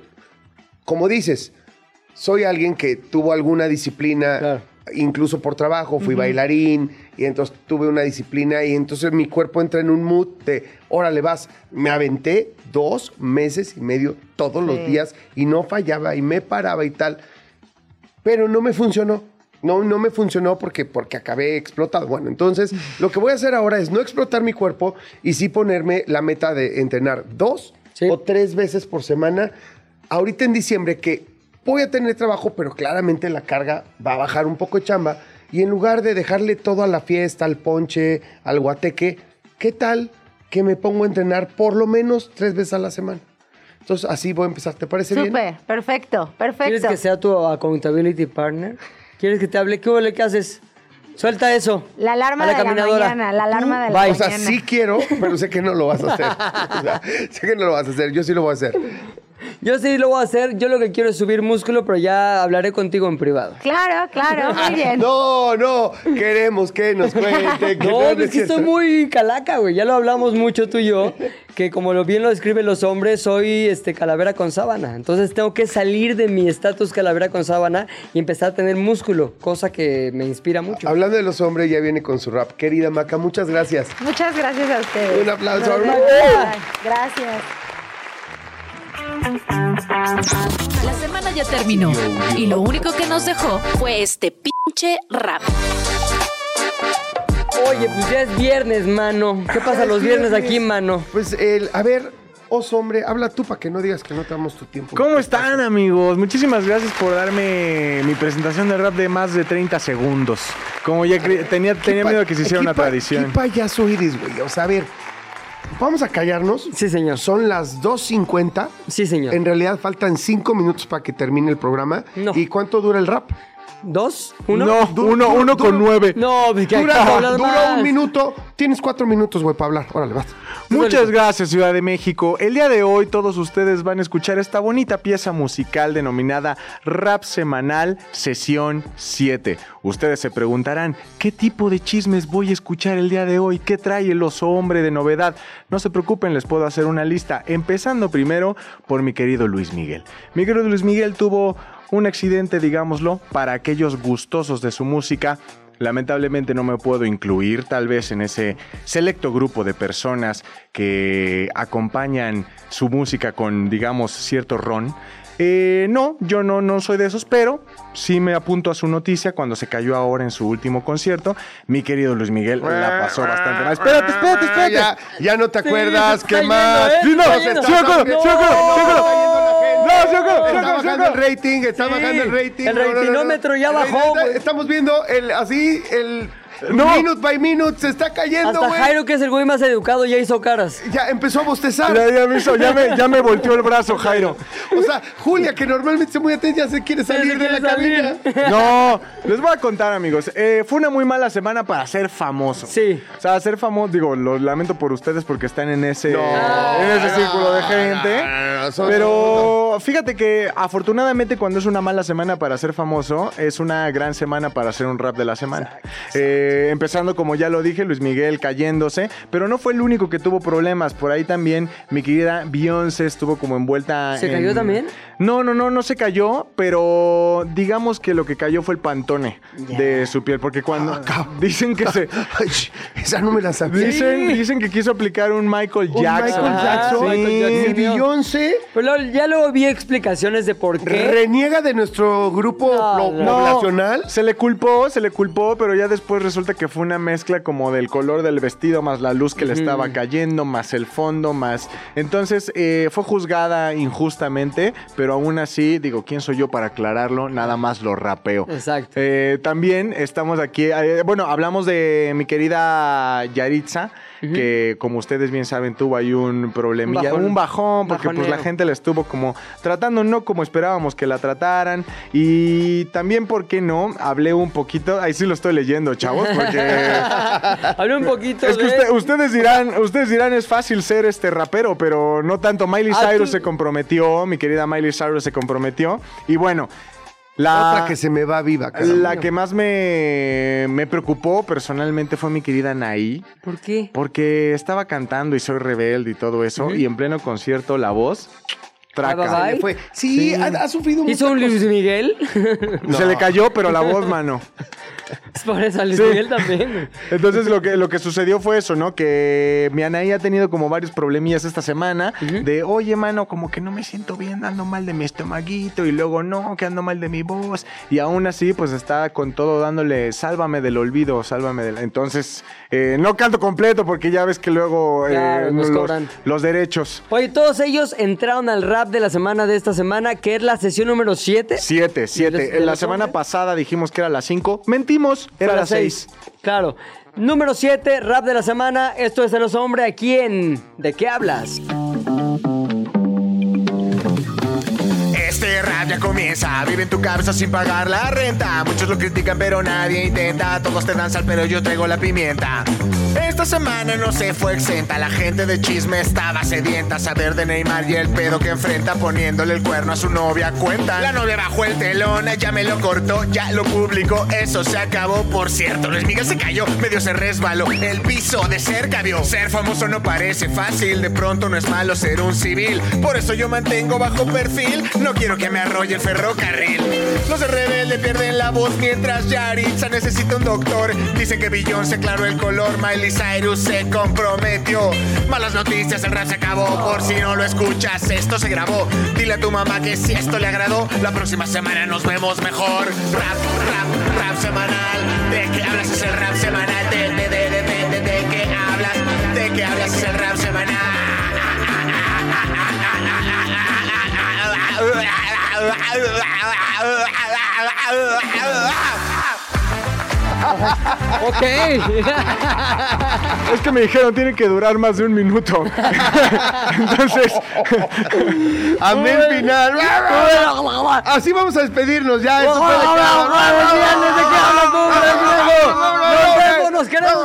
como dices, soy alguien que tuvo alguna disciplina, Claro. incluso por trabajo, fui bailarín, y entonces tuve una disciplina, y entonces mi cuerpo entra en un mood de, órale, vas. Me aventé dos meses y medio todos los Sí. días, y no fallaba, y me paraba y tal. Pero no me funcionó. No, no me funcionó porque, porque acabé explotado. Bueno, entonces lo que voy a hacer ahora es no explotar mi cuerpo y sí ponerme la meta de entrenar dos Sí. o tres veces por semana. Ahorita en diciembre que voy a tener trabajo, pero claramente la carga va a bajar un poco de chamba. Y en lugar de dejarle todo a la fiesta, al ponche, al guateque, ¿qué tal que me pongo a entrenar por lo menos tres veces a la semana? Entonces así voy a empezar. ¿Te parece bien? Súper, perfecto, ¿Quieres perfecto. que sea tu accountability partner? ¿Quieres que te hable? ¿Qué huele? ¿Qué haces? Suelta eso. La alarma la de la caminadora. mañana, la alarma de la O sea, mañana. sí quiero, pero sé que no lo vas a hacer. O sea, sé que no lo vas a hacer. Yo sí lo voy a hacer. Yo sí lo voy a hacer. Yo lo que quiero es subir músculo, pero ya hablaré contigo en privado. Claro, claro, muy bien. No, no. Queremos que nos cuente. Que No, no, es que estoy muy calaca, güey. Ya lo hablamos mucho tú y yo. Que como lo bien lo describen los hombres, soy este calavera con sábana. Entonces tengo que salir de mi estatus calavera con sábana y empezar a tener músculo, cosa que me inspira mucho. Hablando de los hombres, ya viene con su rap. Querida Maca, muchas gracias. Muchas gracias a ustedes. Un aplauso. Ay, Gracias. La semana ya terminó y lo único que nos dejó fue este pinche rap. Oye, pues ya es viernes, mano. ¿Qué pasa los viernes aquí, mano? Pues, el, a ver, oso hombre, habla tú para que no digas que no te damos tu tiempo. ¿Cómo están amigos? Muchísimas gracias por darme mi presentación de rap de más de 30 segundos. Como ya tenía, tenía miedo que se hiciera una tradición. ¿Qué payaso eres, güey? O sea, a ver, vamos a callarnos. Sí, señor. Son las 2.50. Sí, señor. En realidad faltan 5 minutos para que termine el programa. No. ¿Y cuánto dura el rap? ¿Dos? ¿Uno? No, Du- uno, uno du- con nueve. No, que Dura, más. un minuto. Tienes cuatro minutos, güey, para hablar. Órale, vas. Muchas gracias, Ciudad de México. El día de hoy todos ustedes van a escuchar esta bonita pieza musical denominada Rap Semanal Sesión 7. Ustedes se preguntarán, ¿qué tipo de chismes voy a escuchar el día de hoy? ¿Qué trae el oso hombre de novedad? No se preocupen, les puedo hacer una lista. Empezando primero por mi querido Luis Miguel. Mi querido Luis Miguel tuvo un accidente, digámoslo, para aquellos gustosos de su música. Lamentablemente no me puedo incluir tal vez en ese selecto grupo de personas que acompañan su música con, digamos, cierto ron. Eh, no, yo no, no soy de esos, pero sí me apunto a su noticia cuando se cayó ahora en su último concierto. Mi querido Luis Miguel la pasó bastante mal. Espérate, espérate, espérate. Ya, ya no te Sí, acuerdas. se ¿Qué más? yendo, ¿eh? Sí, no, sí, sí, me acuerdo, sí, me acuerdo, Está bajando el rating, está bajando el rating. el ratinómetro ya bajó. Estamos viendo el así, el No. minute by minute se está cayendo, Hasta güey. Jairo, que es el güey más educado, ya hizo caras. Ya empezó a bostezar. Ya, ya me hizo- ya me, ya me volteó el brazo, Jairo. O sea, Julia, que normalmente se muy atenta, ya se quiere salir se de la salir. cabina. No, les voy a contar, amigos. Eh, fue una muy mala semana para ser famoso. Sí. O sea, ser famoso, digo, lo lamento por ustedes porque están en ese, No. en ese círculo de gente. no, Pero fíjate que afortunadamente cuando es una mala semana para ser famoso, es una gran semana para hacer un rap de la semana. Eh, empezando, como ya lo dije, Luis Miguel cayéndose, pero no fue el único que tuvo problemas. Por ahí también mi querida Beyoncé estuvo como envuelta ¿Se en- cayó también? No, no, no, no se cayó, pero digamos que lo que cayó fue el pantone de su piel, porque cuando dicen que se... Ay, esa no me la sabía. Dicen, dicen que quiso aplicar un Michael Un Jackson. Michael Jackson. Sí. Michael Jackson. Y Beyoncé Pero ya luego vi explicaciones de por qué. ¿Reniega de nuestro grupo no. poblacional? Se le culpó, se le culpó, pero ya después resulta que fue una mezcla como del color del vestido, más la luz que le estaba cayendo, más el fondo, más... Entonces eh, fue juzgada injustamente, pero aún así, digo, ¿quién soy yo para aclararlo? Nada más lo rapeo. Exacto. Eh, también estamos aquí, eh, bueno, hablamos de mi querida Yaritza, que como ustedes bien saben tuvo ahí un problemilla, bajón. un bajón, porque pues la gente la estuvo como tratando no como esperábamos que la trataran y también, ¿por qué no? Hablé un poquito, ahí sí lo estoy leyendo, chavos, porque... Hablé un poquito Es que de... usted- ustedes dirán, ustedes dirán es fácil ser este rapero, pero no tanto. Miley Ah, Cyrus tú- se comprometió, mi querida Miley Cyrus se comprometió y bueno, la Otra que se me va viva, caramba. la que más me, me preocupó personalmente fue mi querida Naí, ¿Por qué? porque estaba cantando y soy rebelde y todo eso, y en pleno concierto la voz traca. Bye, bye, fue. Sí, Ha, ha sufrido muchas ¿Hizo un. Luis Miguel? Se le cayó, pero la voz, mano. Es por eso a Luis Sí. Miguel también. Entonces lo que, lo que sucedió fue eso, ¿no? Que mi Anaí ha tenido como varios problemillas esta semana de, oye, mano, como que no me siento bien, ando mal de mi estomaguito y luego no, que ando mal de mi voz. Y aún así, pues está con todo dándole, sálvame del olvido, sálvame del... Entonces, eh, no canto completo porque ya ves que luego eh, nos los, cobran. los derechos. Oye, todos ellos entraron al rap de la semana de esta semana, que es la sesión número 7. Siete, ¿De siete. los La semana pasada dijimos que era las cinco. Mentimos, era las seis. Claro. Número 7, rap de la semana. Esto es de los hombres aquí en ¿De qué hablas? Este rap ya comienza, vive en tu cabeza sin pagar la renta. Muchos lo critican, pero nadie intenta. Todos te dan sal, pero yo traigo la pimienta. Esta semana no se fue exenta, la gente de chisme estaba sedienta. Saber de Neymar y el pedo que enfrenta, poniéndole el cuerno a su novia cuenta. La novia bajó el telón, ya me lo cortó, ya lo publicó, eso se acabó. Por cierto, Luis Miguel se cayó, medio se resbaló. El piso de cerca vio. Ser famoso no parece fácil, de pronto no es malo ser un civil. Por eso yo mantengo bajo perfil, no quiero que me arrolle el ferrocarril. Los de rebelde pierden la voz mientras Yaritza necesita un doctor. Dicen que Beyoncé aclaró el color, Miley se comprometió. Malas noticias, el rap se acabó. Por si no lo escuchas, esto se grabó. Dile a tu mamá que si esto le agradó, la próxima semana nos vemos mejor. Rap, rap, rap semanal. ¿De qué hablas? Es el rap semanal. De, de, de, qué hablas? ¿De qué hablas? Es el rap semanal. Ok. Es que me dijeron tiene que durar más de un minuto. Entonces, Amén final. Así vamos a despedirnos ya. Eso fue de ¡Vamos, cada- vamos, viernes, ¿de qué hablas tú, Nos vemos, nos queremos.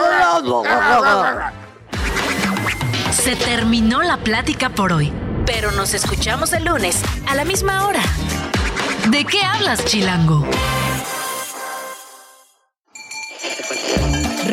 Se terminó la plática por hoy, pero nos escuchamos el lunes a la misma hora. ¿De qué hablas, Chilango?